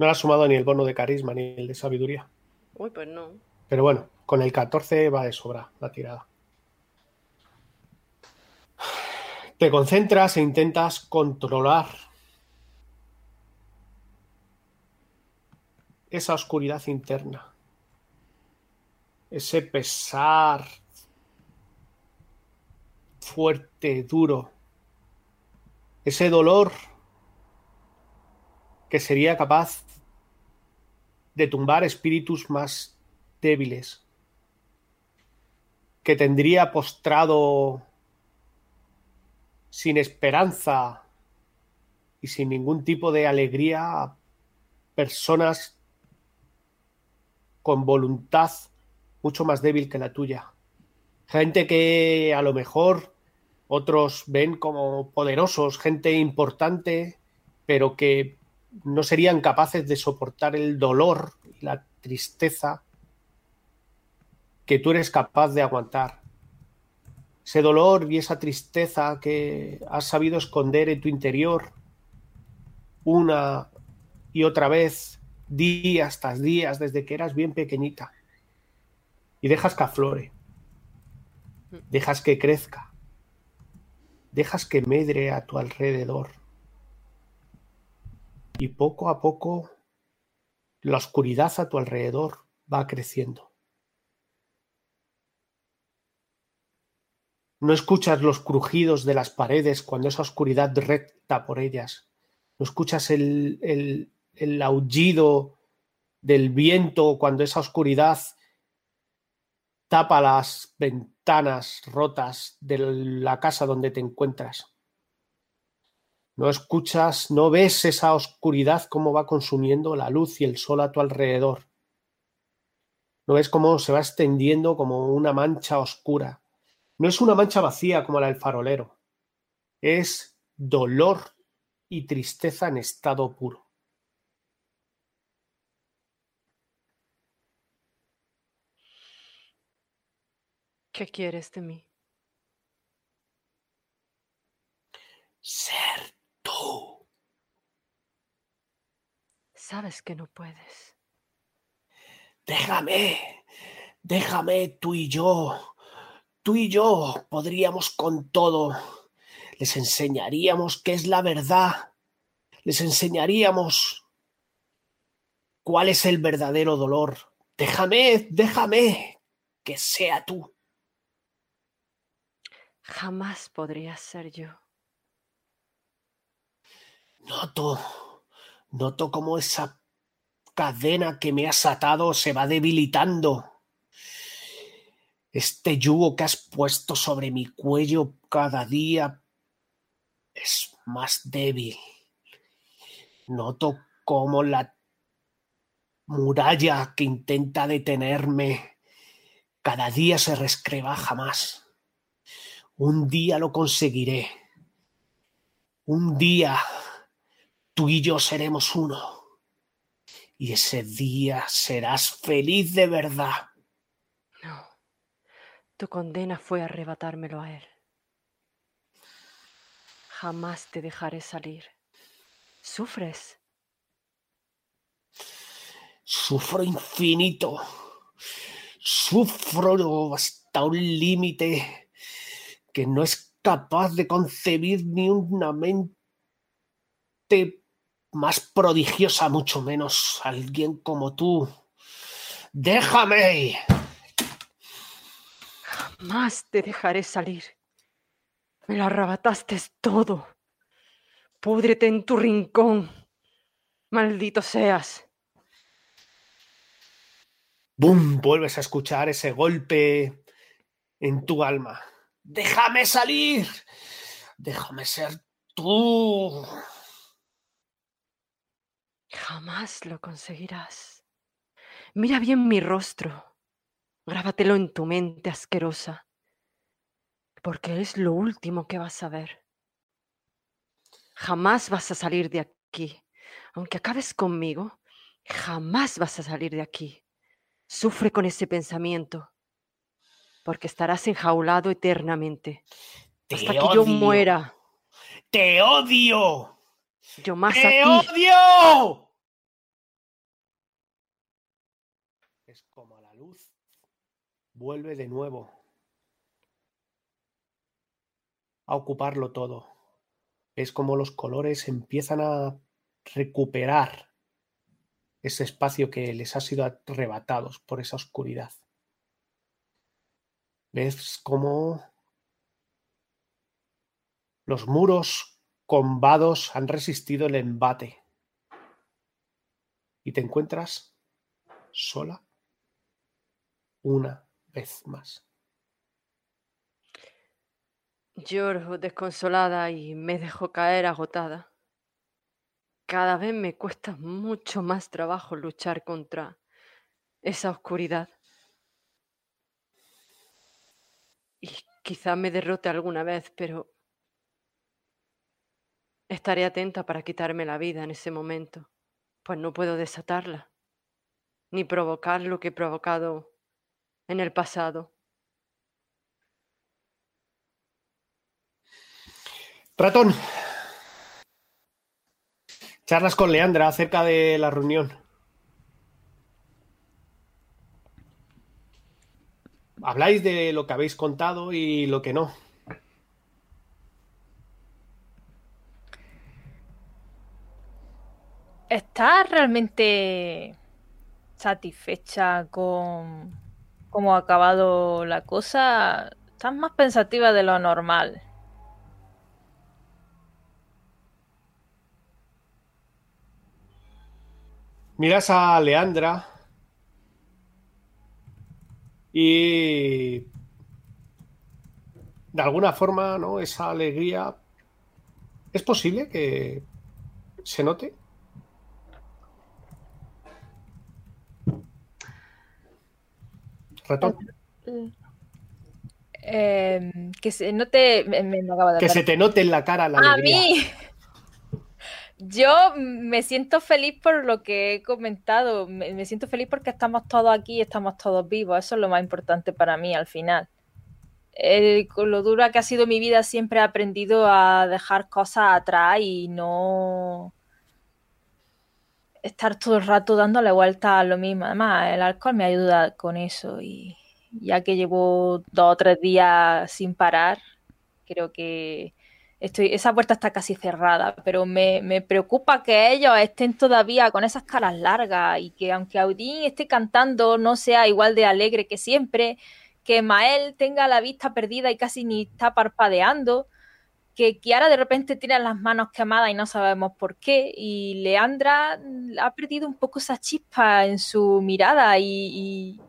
No le ha sumado ni el bono de carisma ni el de sabiduría. Uy, pues no. Pero bueno, con el 14 va de sobra la tirada. Te concentras e intentas controlar esa oscuridad interna, ese pesar fuerte, duro, ese dolor que sería capaz de tumbar espíritus más débiles, que tendría postrado sin esperanza y sin ningún tipo de alegría a personas con voluntad mucho más débil que la tuya. Gente que a lo mejor otros ven como poderosos, gente importante, pero que no serían capaces de soportar el dolor y la tristeza que tú eres capaz de aguantar. Ese dolor y esa tristeza que has sabido esconder en tu interior una y otra vez, días tras días, desde que eras bien pequeñita. Y dejas que aflore, dejas que crezca, dejas que medre a tu alrededor y poco a poco la oscuridad a tu alrededor va creciendo. No escuchas los crujidos de las paredes cuando esa oscuridad recta por ellas. No escuchas el, el, el aullido del viento cuando esa oscuridad tapa las ventanas rotas de la casa donde te encuentras. No escuchas, no ves esa oscuridad cómo va consumiendo la luz y el sol a tu alrededor. No ves cómo se va extendiendo como una mancha oscura. No es una mancha vacía como la del farolero. Es dolor y tristeza en estado puro. ¿Qué quieres de mí? Ser tú. Sabes que no puedes. Déjame, déjame tú y yo. Tú y yo podríamos con todo. Les enseñaríamos qué es la verdad. Les enseñaríamos cuál es el verdadero dolor. Déjame, déjame que sea tú. Jamás podrías ser yo. Noto, noto cómo esa cadena que me has atado se va debilitando. Este yugo que has puesto sobre mi cuello cada día es más débil. Noto cómo la muralla que intenta detenerme cada día se rescrebaja más. Un día lo conseguiré. Un día tú y yo seremos uno. Y ese día serás feliz de verdad. No. Tu condena fue arrebatármelo a él. Jamás te dejaré salir. ¿Sufres? Sufro infinito. Sufro hasta un límite que no es capaz de concebir ni una mente más prodigiosa, mucho menos alguien como tú. Déjame. Jamás te dejaré salir. Me lo arrebataste todo. Púdrete en tu rincón. Maldito seas. ¡Bum! Vuelves a escuchar ese golpe en tu alma. Déjame salir. Déjame ser tú. Jamás lo conseguirás. Mira bien mi rostro. Grábatelo en tu mente asquerosa. Porque es lo último que vas a ver. Jamás vas a salir de aquí. Aunque acabes conmigo, jamás vas a salir de aquí. Sufre con ese pensamiento porque estarás enjaulado eternamente. Te hasta que yo muera. ¡Te odio! Yo más ¡Te a ti. odio! Es como la luz vuelve de nuevo a ocuparlo todo. Es como los colores empiezan a recuperar ese espacio que les ha sido arrebatados por esa oscuridad. Ves cómo los muros combados han resistido el embate y te encuentras sola una vez más. Lloro desconsolada y me dejo caer agotada. Cada vez me cuesta mucho más trabajo luchar contra esa oscuridad. Y quizá me derrote alguna vez, pero estaré atenta para quitarme la vida en ese momento, pues no puedo desatarla, ni provocar lo que he provocado en el pasado. Ratón. Charlas con Leandra acerca de la reunión. Habláis de lo que habéis contado y lo que no. ¿Estás realmente satisfecha con cómo ha acabado la cosa? Estás más pensativa de lo normal. Miras a Leandra y de alguna forma, ¿no? Esa alegría es posible que se note. Ratón. Eh, que se note. Me, me acaba de Que se te note en la cara la A alegría. mí. (laughs) Yo me siento feliz por lo que he comentado. Me, me siento feliz porque estamos todos aquí y estamos todos vivos. Eso es lo más importante para mí al final. Con lo dura que ha sido mi vida, siempre he aprendido a dejar cosas atrás y no estar todo el rato dándole vuelta a lo mismo. Además, el alcohol me ayuda con eso y ya que llevo dos o tres días sin parar, creo que estoy, esa puerta está casi cerrada, pero me, me preocupa que ellos estén todavía con esas caras largas y que aunque Audín esté cantando no sea igual de alegre que siempre, que Mael tenga la vista perdida y casi ni está parpadeando, que Kiara de repente tiene las manos quemadas y no sabemos por qué, y Leandra ha perdido un poco esa chispa en su mirada y,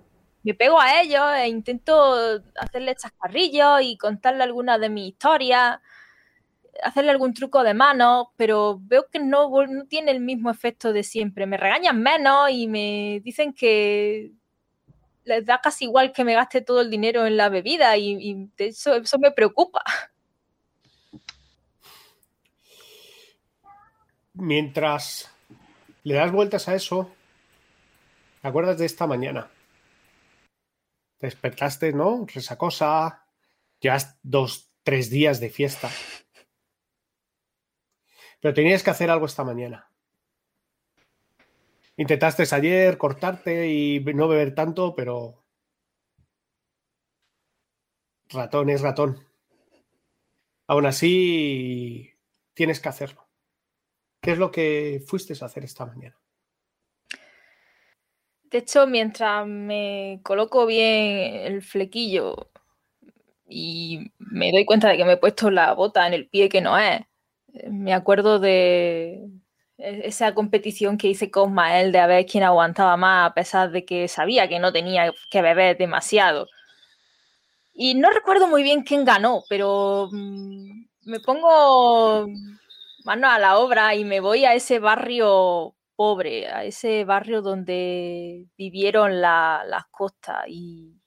me pego a ellos e intento hacerle chascarrillos y contarle alguna de mis historias, hacerle algún truco de mano, pero veo que no, tiene el mismo efecto de siempre. Me regañan menos y me dicen que les da casi igual que me gaste todo el dinero en la bebida y, y eso, eso me preocupa. (laughs) Mientras le das vueltas a eso, ¿te acuerdas de esta mañana? Te despertaste, ¿no? Resacosa, llevas dos, tres días de fiesta. Pero tenías que hacer algo esta mañana. Intentaste ayer cortarte y no beber tanto, pero ratón es ratón. Aún así, tienes que hacerlo. ¿Qué es lo que fuiste a hacer esta mañana? De hecho, mientras me coloco bien el flequillo y me doy cuenta de que me he puesto la bota en el pie que no es, eh, me acuerdo de e- esa competición que hice con Mael de a ver quién aguantaba más, a pesar de que sabía que no tenía que beber demasiado. Y no recuerdo muy bien quién ganó, pero mm, me pongo mano a la obra y me voy a ese barrio pobre, a ese barrio donde vivieron la- las costas y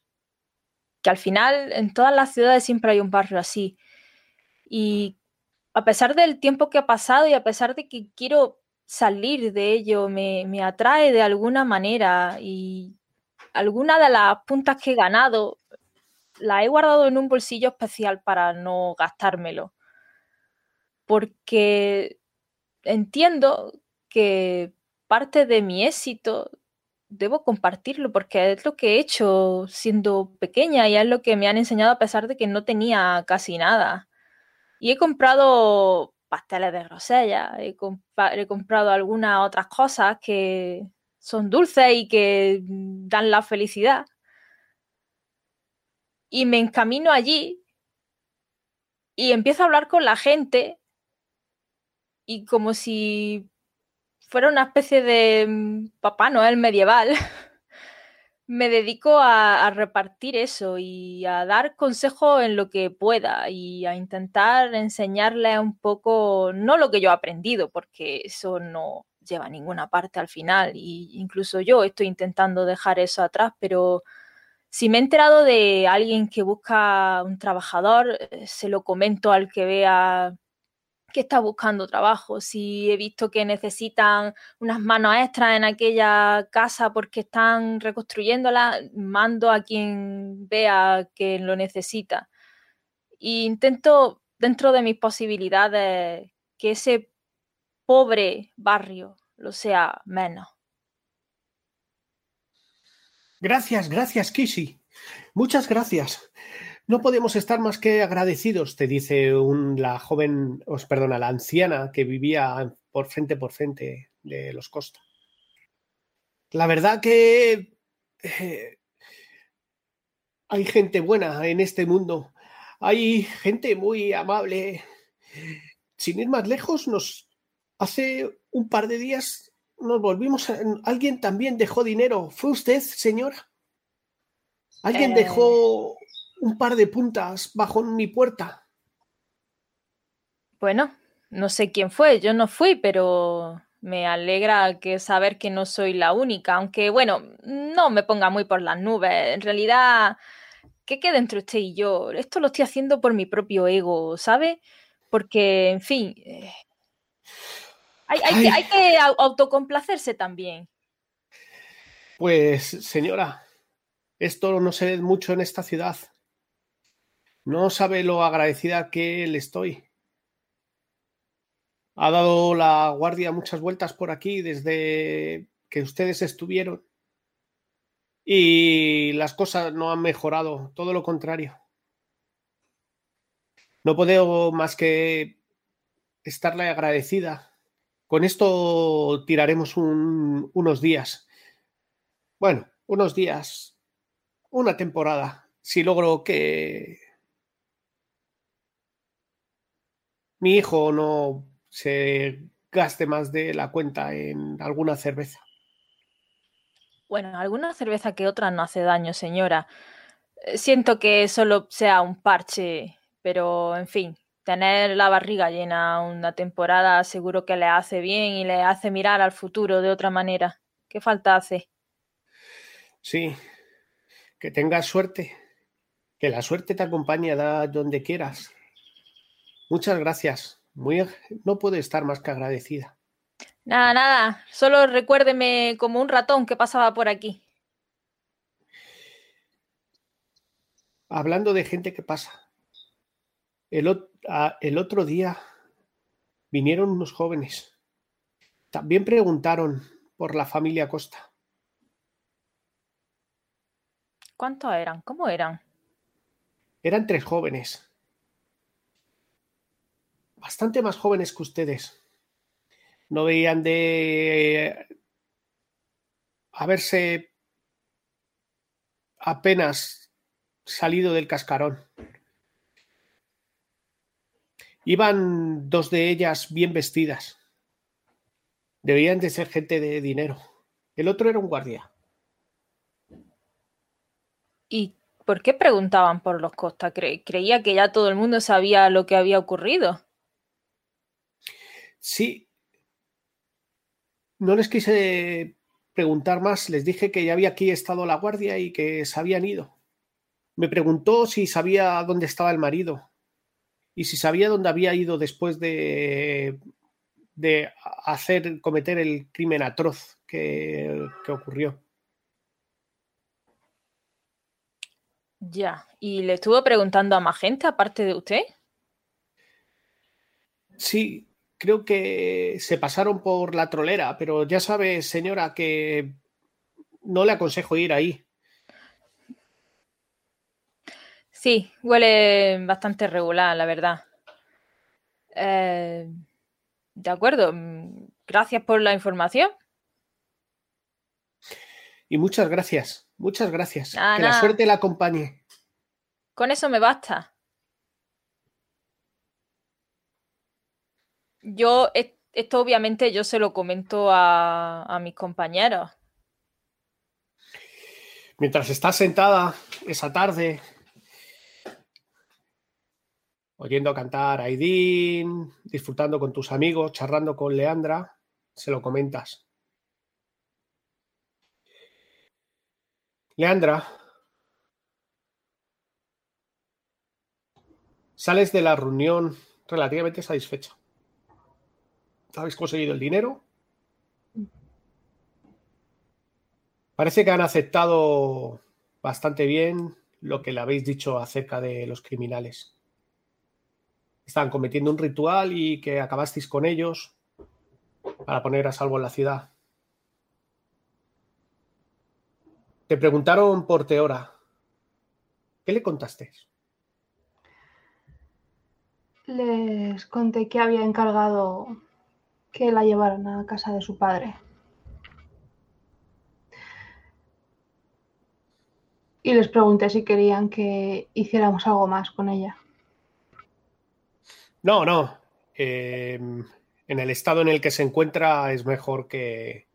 que al final en todas las ciudades siempre hay un barrio así. Y a pesar del tiempo que ha pasado y a pesar de que quiero salir de ello, me, me atrae de alguna manera y alguna de las puntas que he ganado la he guardado en un bolsillo especial para no gastármelo. Porque entiendo que parte de mi éxito debo compartirlo porque es lo que he hecho siendo pequeña y es lo que me han enseñado a pesar de que no tenía casi nada. Y he comprado pasteles de grosella, he, he comprado algunas otras cosas que son dulces y que dan la felicidad. Y me encamino allí y empiezo a hablar con la gente y como si fuera una especie de mm, Papá Noel medieval, (laughs) me dedico a, repartir eso y a dar consejos en lo que pueda y a intentar enseñarle un poco, no lo que yo he aprendido, porque eso no lleva a ninguna parte al final, y incluso yo estoy intentando dejar eso atrás, pero si me he enterado de alguien que busca un trabajador, eh, se lo comento al que vea que está buscando trabajo, si he visto que necesitan unas manos extras en aquella casa porque están reconstruyéndola, mando a quien vea que lo necesita. E intento, dentro de mis posibilidades, que ese pobre barrio lo sea menos. Gracias, gracias, Kishi. Muchas gracias. No podemos estar más que agradecidos, te dice la joven, os perdona, la anciana que vivía por frente por frente de los Costa. La verdad que eh, hay gente buena en este mundo. Hay gente muy amable. Sin ir más lejos, nos hace un par de días nos volvimos. alguien también dejó dinero. ¿Fue usted, señora? Alguien eh. dejó un par de puntas bajo mi puerta. Bueno, no sé quién fue, yo no fui, pero me alegra que saber que no soy la única, aunque bueno, no me ponga muy por las nubes. En realidad, ¿qué queda entre usted y yo? Esto lo estoy haciendo por mi propio ego, ¿sabe? Porque, en fin, eh, hay, que, hay que autocomplacerse también. Pues, señora, esto no se ve mucho en esta ciudad. No sabe lo agradecida que le estoy. Ha dado la guardia muchas vueltas por aquí desde que ustedes estuvieron. Y las cosas no han mejorado, todo lo contrario. No puedo más que estarle agradecida. Con esto tiraremos unos días. Bueno, unos días, una temporada, si logro que mi hijo no se gaste más de la cuenta en alguna cerveza. Bueno, alguna cerveza que otra no hace daño, señora. Eh, siento que solo sea un parche, pero en fin, tener la barriga llena una temporada seguro que le hace bien y le hace mirar al futuro de otra manera. ¿Qué falta hace? Sí, que tengas suerte, que la suerte te acompañe a donde quieras. Muchas gracias. Muy, no puedo estar más que agradecida. Nada, nada. Solo recuérdeme como un ratón que pasaba por aquí. Hablando de gente que pasa. El, el otro día vinieron unos jóvenes. También preguntaron por la familia Costa. ¿Cuántos eran? ¿Cómo eran? Eran tres jóvenes bastante más jóvenes que ustedes. No veían de haberse apenas salido del cascarón. Iban dos de ellas bien vestidas. Debían de ser gente de dinero. El otro era un guardia. ¿Y por qué preguntaban por los Costa? creía que ya todo el mundo sabía lo que había ocurrido. Sí. No les quise preguntar más, les dije que ya había aquí estado la guardia y que se habían ido. Me preguntó si sabía dónde estaba el marido y si sabía dónde había ido después de, de hacer cometer el crimen atroz que, que ocurrió. Ya, ¿y le estuvo preguntando a más gente aparte de usted? Sí, creo que se pasaron por la trolera, pero ya sabe, señora, que no le aconsejo ir ahí. Sí, huele bastante regular, la verdad. Eh, de acuerdo. mm, Gracias por la información. Y muchas gracias, muchas gracias. Que la suerte la acompañe. Con eso me basta. Yo, es- esto obviamente yo se lo comento a, a mis compañeros. Mientras estás sentada esa tarde, oyendo cantar a Aidín, disfrutando con tus amigos, charlando con Leandra, se lo comentas. Leandra, sales de la reunión relativamente satisfecha. ¿Habéis conseguido el dinero? Parece que han aceptado bastante bien lo que le habéis dicho acerca de los criminales. Están cometiendo un ritual y que acabasteis con ellos para poner a salvo la ciudad. Te preguntaron por Teora. ¿Qué le contasteis? Les conté que había encargado que la llevaran a casa de su padre. Y les pregunté si querían que hiciéramos algo más con ella. No, no. Eh, en el estado en el que se encuentra es mejor que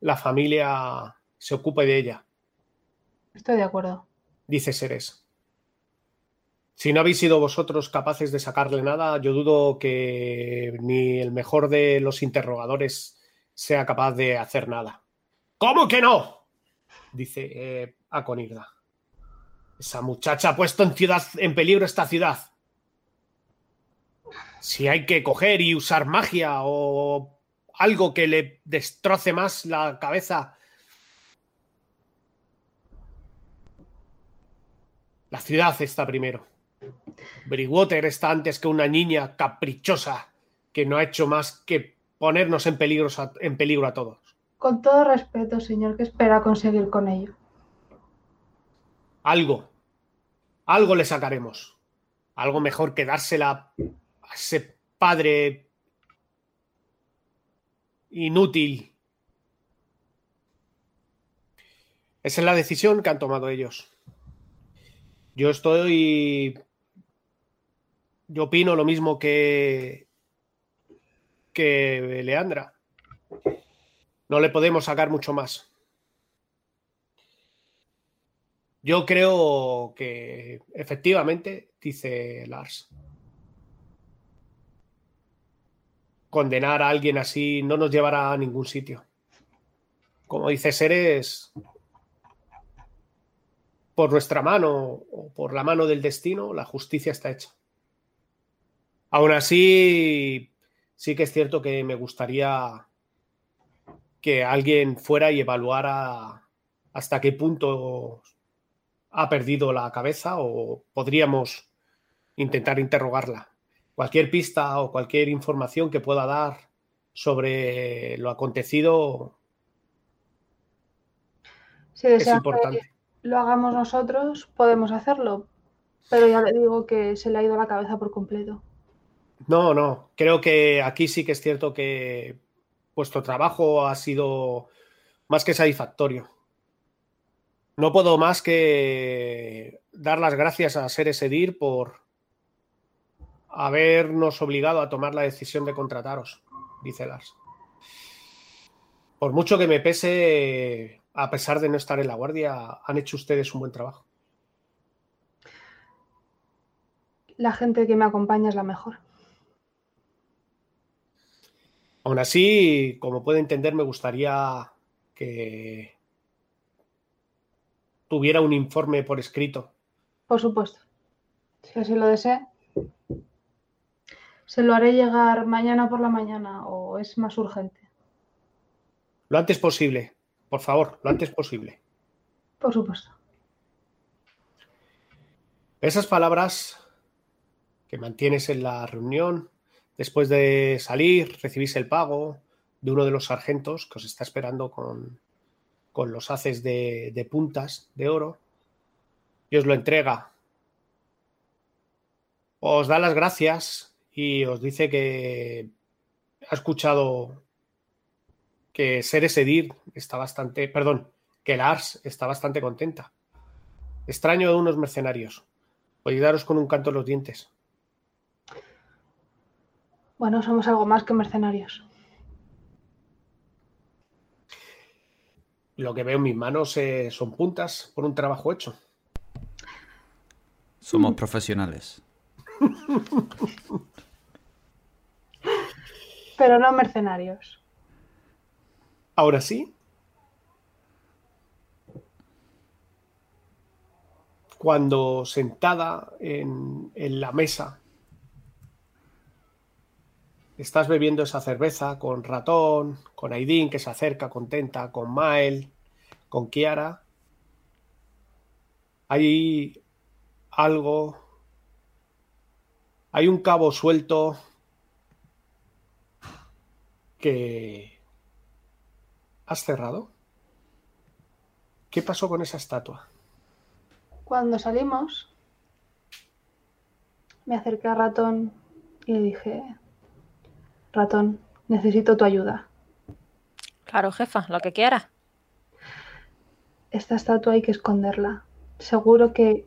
la familia se ocupe de ella. Estoy de acuerdo. dice Seres. Si no habéis sido vosotros capaces de sacarle nada, yo dudo que ni el mejor de los interrogadores sea capaz de hacer nada. ¿Cómo que no? Dice eh. Esa muchacha ha puesto en, ciudad, en peligro esta ciudad. Si hay que coger y usar magia o algo que le destroce más la cabeza La ciudad está primero. Bridgewater está antes que una niña caprichosa que no ha hecho más que ponernos en, peligros a- en peligro a todos. Con todo respeto, señor, ¿qué espera conseguir con ello? Algo, algo le sacaremos. Algo mejor que dársela a ese padre inútil. Esa es la decisión que han tomado ellos. Yo estoy. Yo opino lo mismo que. que Leandra. No le podemos sacar mucho más. Yo creo que efectivamente, dice Lars, condenar a alguien así no nos llevará a ningún sitio. Como dice Seres, por nuestra mano o por la mano del destino, la justicia está hecha. Aún así, sí que es cierto que me gustaría que alguien fuera y evaluara hasta qué punto ha perdido la cabeza o podríamos intentar interrogarla. Cualquier pista o cualquier información que pueda dar sobre lo acontecido Si es desea que importante. lo hagamos nosotros, podemos hacerlo. Pero ya le digo que se le ha ido la cabeza por completo. No, no, creo que aquí sí que es cierto que vuestro trabajo ha sido más que satisfactorio. No puedo más que dar las gracias a Seres Edir por habernos obligado a tomar la decisión de contrataros, dice Lars. Por mucho que me pese, a pesar de no estar en la guardia, han hecho ustedes un buen trabajo. La gente que me acompaña es la mejor. Aún así, como puede entender, me gustaría que tuviera un informe por escrito. Por supuesto. Si así lo desea. Se lo haré llegar mañana por la mañana o es más urgente. Lo antes posible. Por favor, lo antes posible. Por supuesto. Esas palabras que mantienes en la reunión, después de salir, recibís el pago de uno de los sargentos que os está esperando con, con los haces de, de puntas de oro y os lo entrega. Os da las gracias y os dice que ha escuchado que Seres Edir está bastante, perdón, que Lars está bastante contenta. Extraño de unos mercenarios. Podéis daros con un canto en los dientes. Bueno, somos algo más que mercenarios. Lo que veo en mis manos eh, son puntas por un trabajo hecho. Somos profesionales. Pero no mercenarios. Ahora sí. Cuando sentada en, en la mesa estás bebiendo esa cerveza con Ratón, con Aidin que se acerca contenta, con Mael, con Kiara, hay algo, hay un cabo suelto que has cerrado. ¿Qué pasó con esa estatua? Cuando salimos, me acerqué a Ratón y le dije, Ratón, necesito tu ayuda. Claro, jefa, lo que quieras. Esta estatua hay que esconderla. Seguro que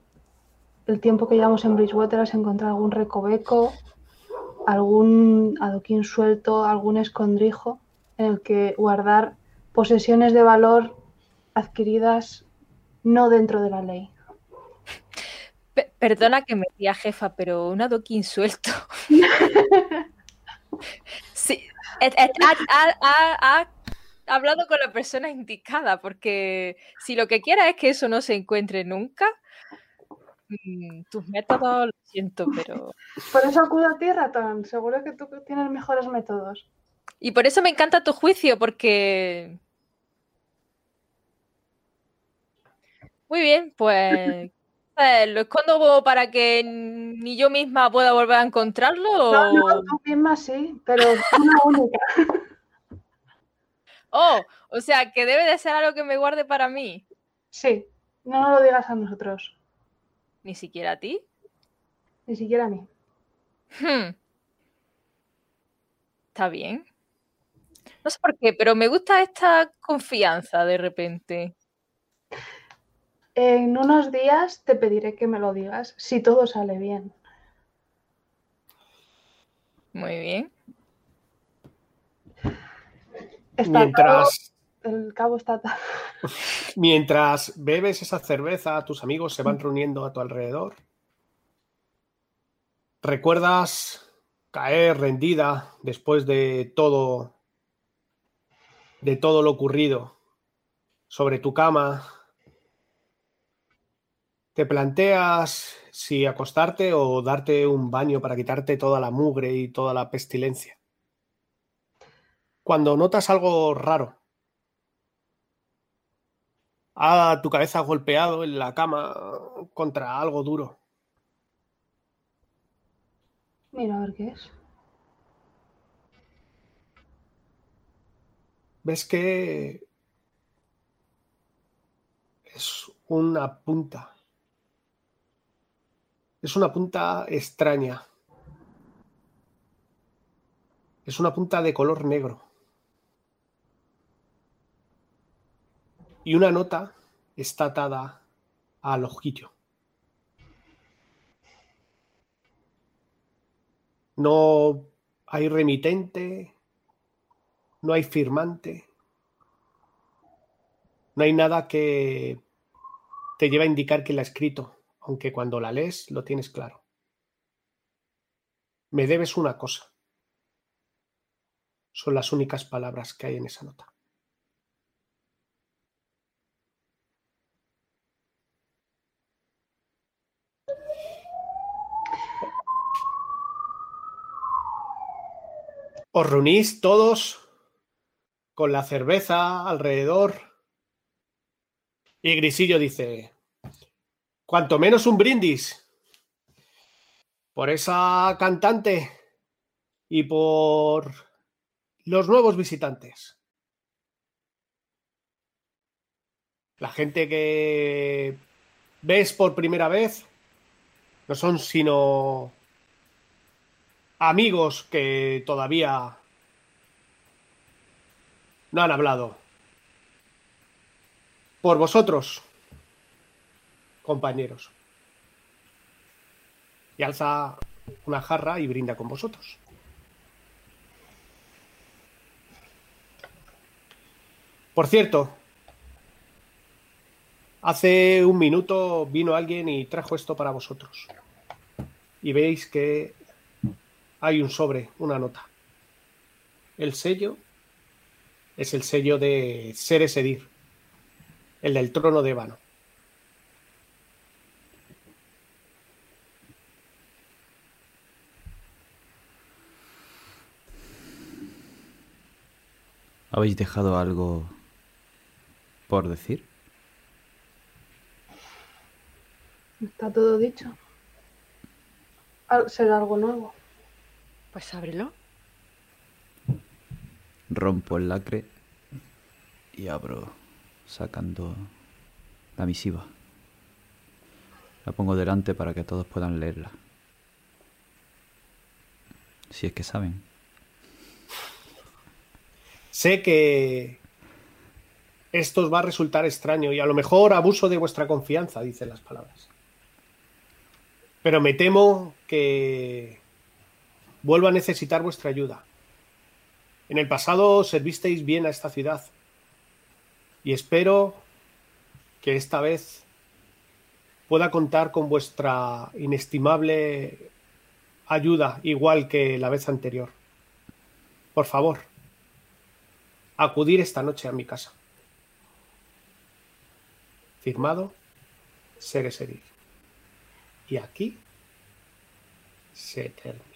el tiempo que llevamos en Bridgewater has encontrado algún recoveco, algún adoquín suelto, algún escondrijo en el que guardar posesiones de valor adquiridas no dentro de la ley. Pe- perdona que me diga jefa, pero un adoquín suelto. (laughs) sí, ha, ha- ha- ha hablado con la persona indicada, porque si lo que quiera es que eso no se encuentre nunca, mm, tus métodos, lo siento, pero... Por eso acudo a ti, Ratón. Seguro que tú tienes mejores métodos. Y por eso me encanta tu juicio, porque... Muy bien, pues... eh, ¿Lo escondo para que ni yo misma pueda volver a encontrarlo? No, no, o- tú misma sí, pero una única. (laughs) Oh, o sea, que debe de ser algo que me guarde para mí. Sí, no lo digas a nosotros, Ni siquiera a ti. ni siquiera a mí. Hmm. Está bien. No sé por qué, pero me gusta esta confianza de repente. En unos días te pediré que me lo digas, si todo sale bien. Muy bien. Está Mientras, el cabo está (laughs) mientras bebes esa cerveza, tus amigos se van reuniendo a tu alrededor. ¿Recuerdas caer rendida después de todo de todo lo ocurrido sobre tu cama? ¿Te planteas si acostarte o darte un baño para quitarte toda la mugre y toda la pestilencia? Cuando notas algo raro, a tu cabeza golpeado en la cama contra algo duro. Mira a ver qué es. Ves que es una punta. Es una punta extraña. Es una punta de color negro. Y una nota está atada al ojillo. No hay remitente, no hay firmante, no hay nada que te lleve a indicar quién la ha escrito, aunque cuando la lees lo tienes claro. Me debes una cosa. Son las únicas palabras que hay en esa nota. Os reunís todos con la cerveza alrededor. Y Grisillo dice, cuanto menos un brindis por esa cantante y por los nuevos visitantes. La gente que ves por primera vez no son sino amigos que todavía no han hablado. Por vosotros, compañeros. Y alza una jarra y brinda con vosotros. Por cierto, hace un minuto vino alguien y trajo esto para vosotros. Y veis que hay un sobre, una nota. El sello es el sello de Seres Edir, el del trono de Ébano. ¿Habéis dejado algo por decir? Está todo dicho. Al- Será algo nuevo. Pues ábrelo. Rompo el lacre y abro sacando la misiva. La pongo delante para que todos puedan leerla. Si es que saben. Sé que esto os va a resultar extraño y a lo mejor abuso de vuestra confianza, dicen las palabras. Pero me temo que vuelvo a necesitar vuestra ayuda. En el pasado servisteis bien a esta ciudad y espero que esta vez pueda contar con vuestra inestimable ayuda, igual que la vez anterior. Por favor, acudir esta noche a mi casa. Firmado, Seres Edir. Y aquí se termina.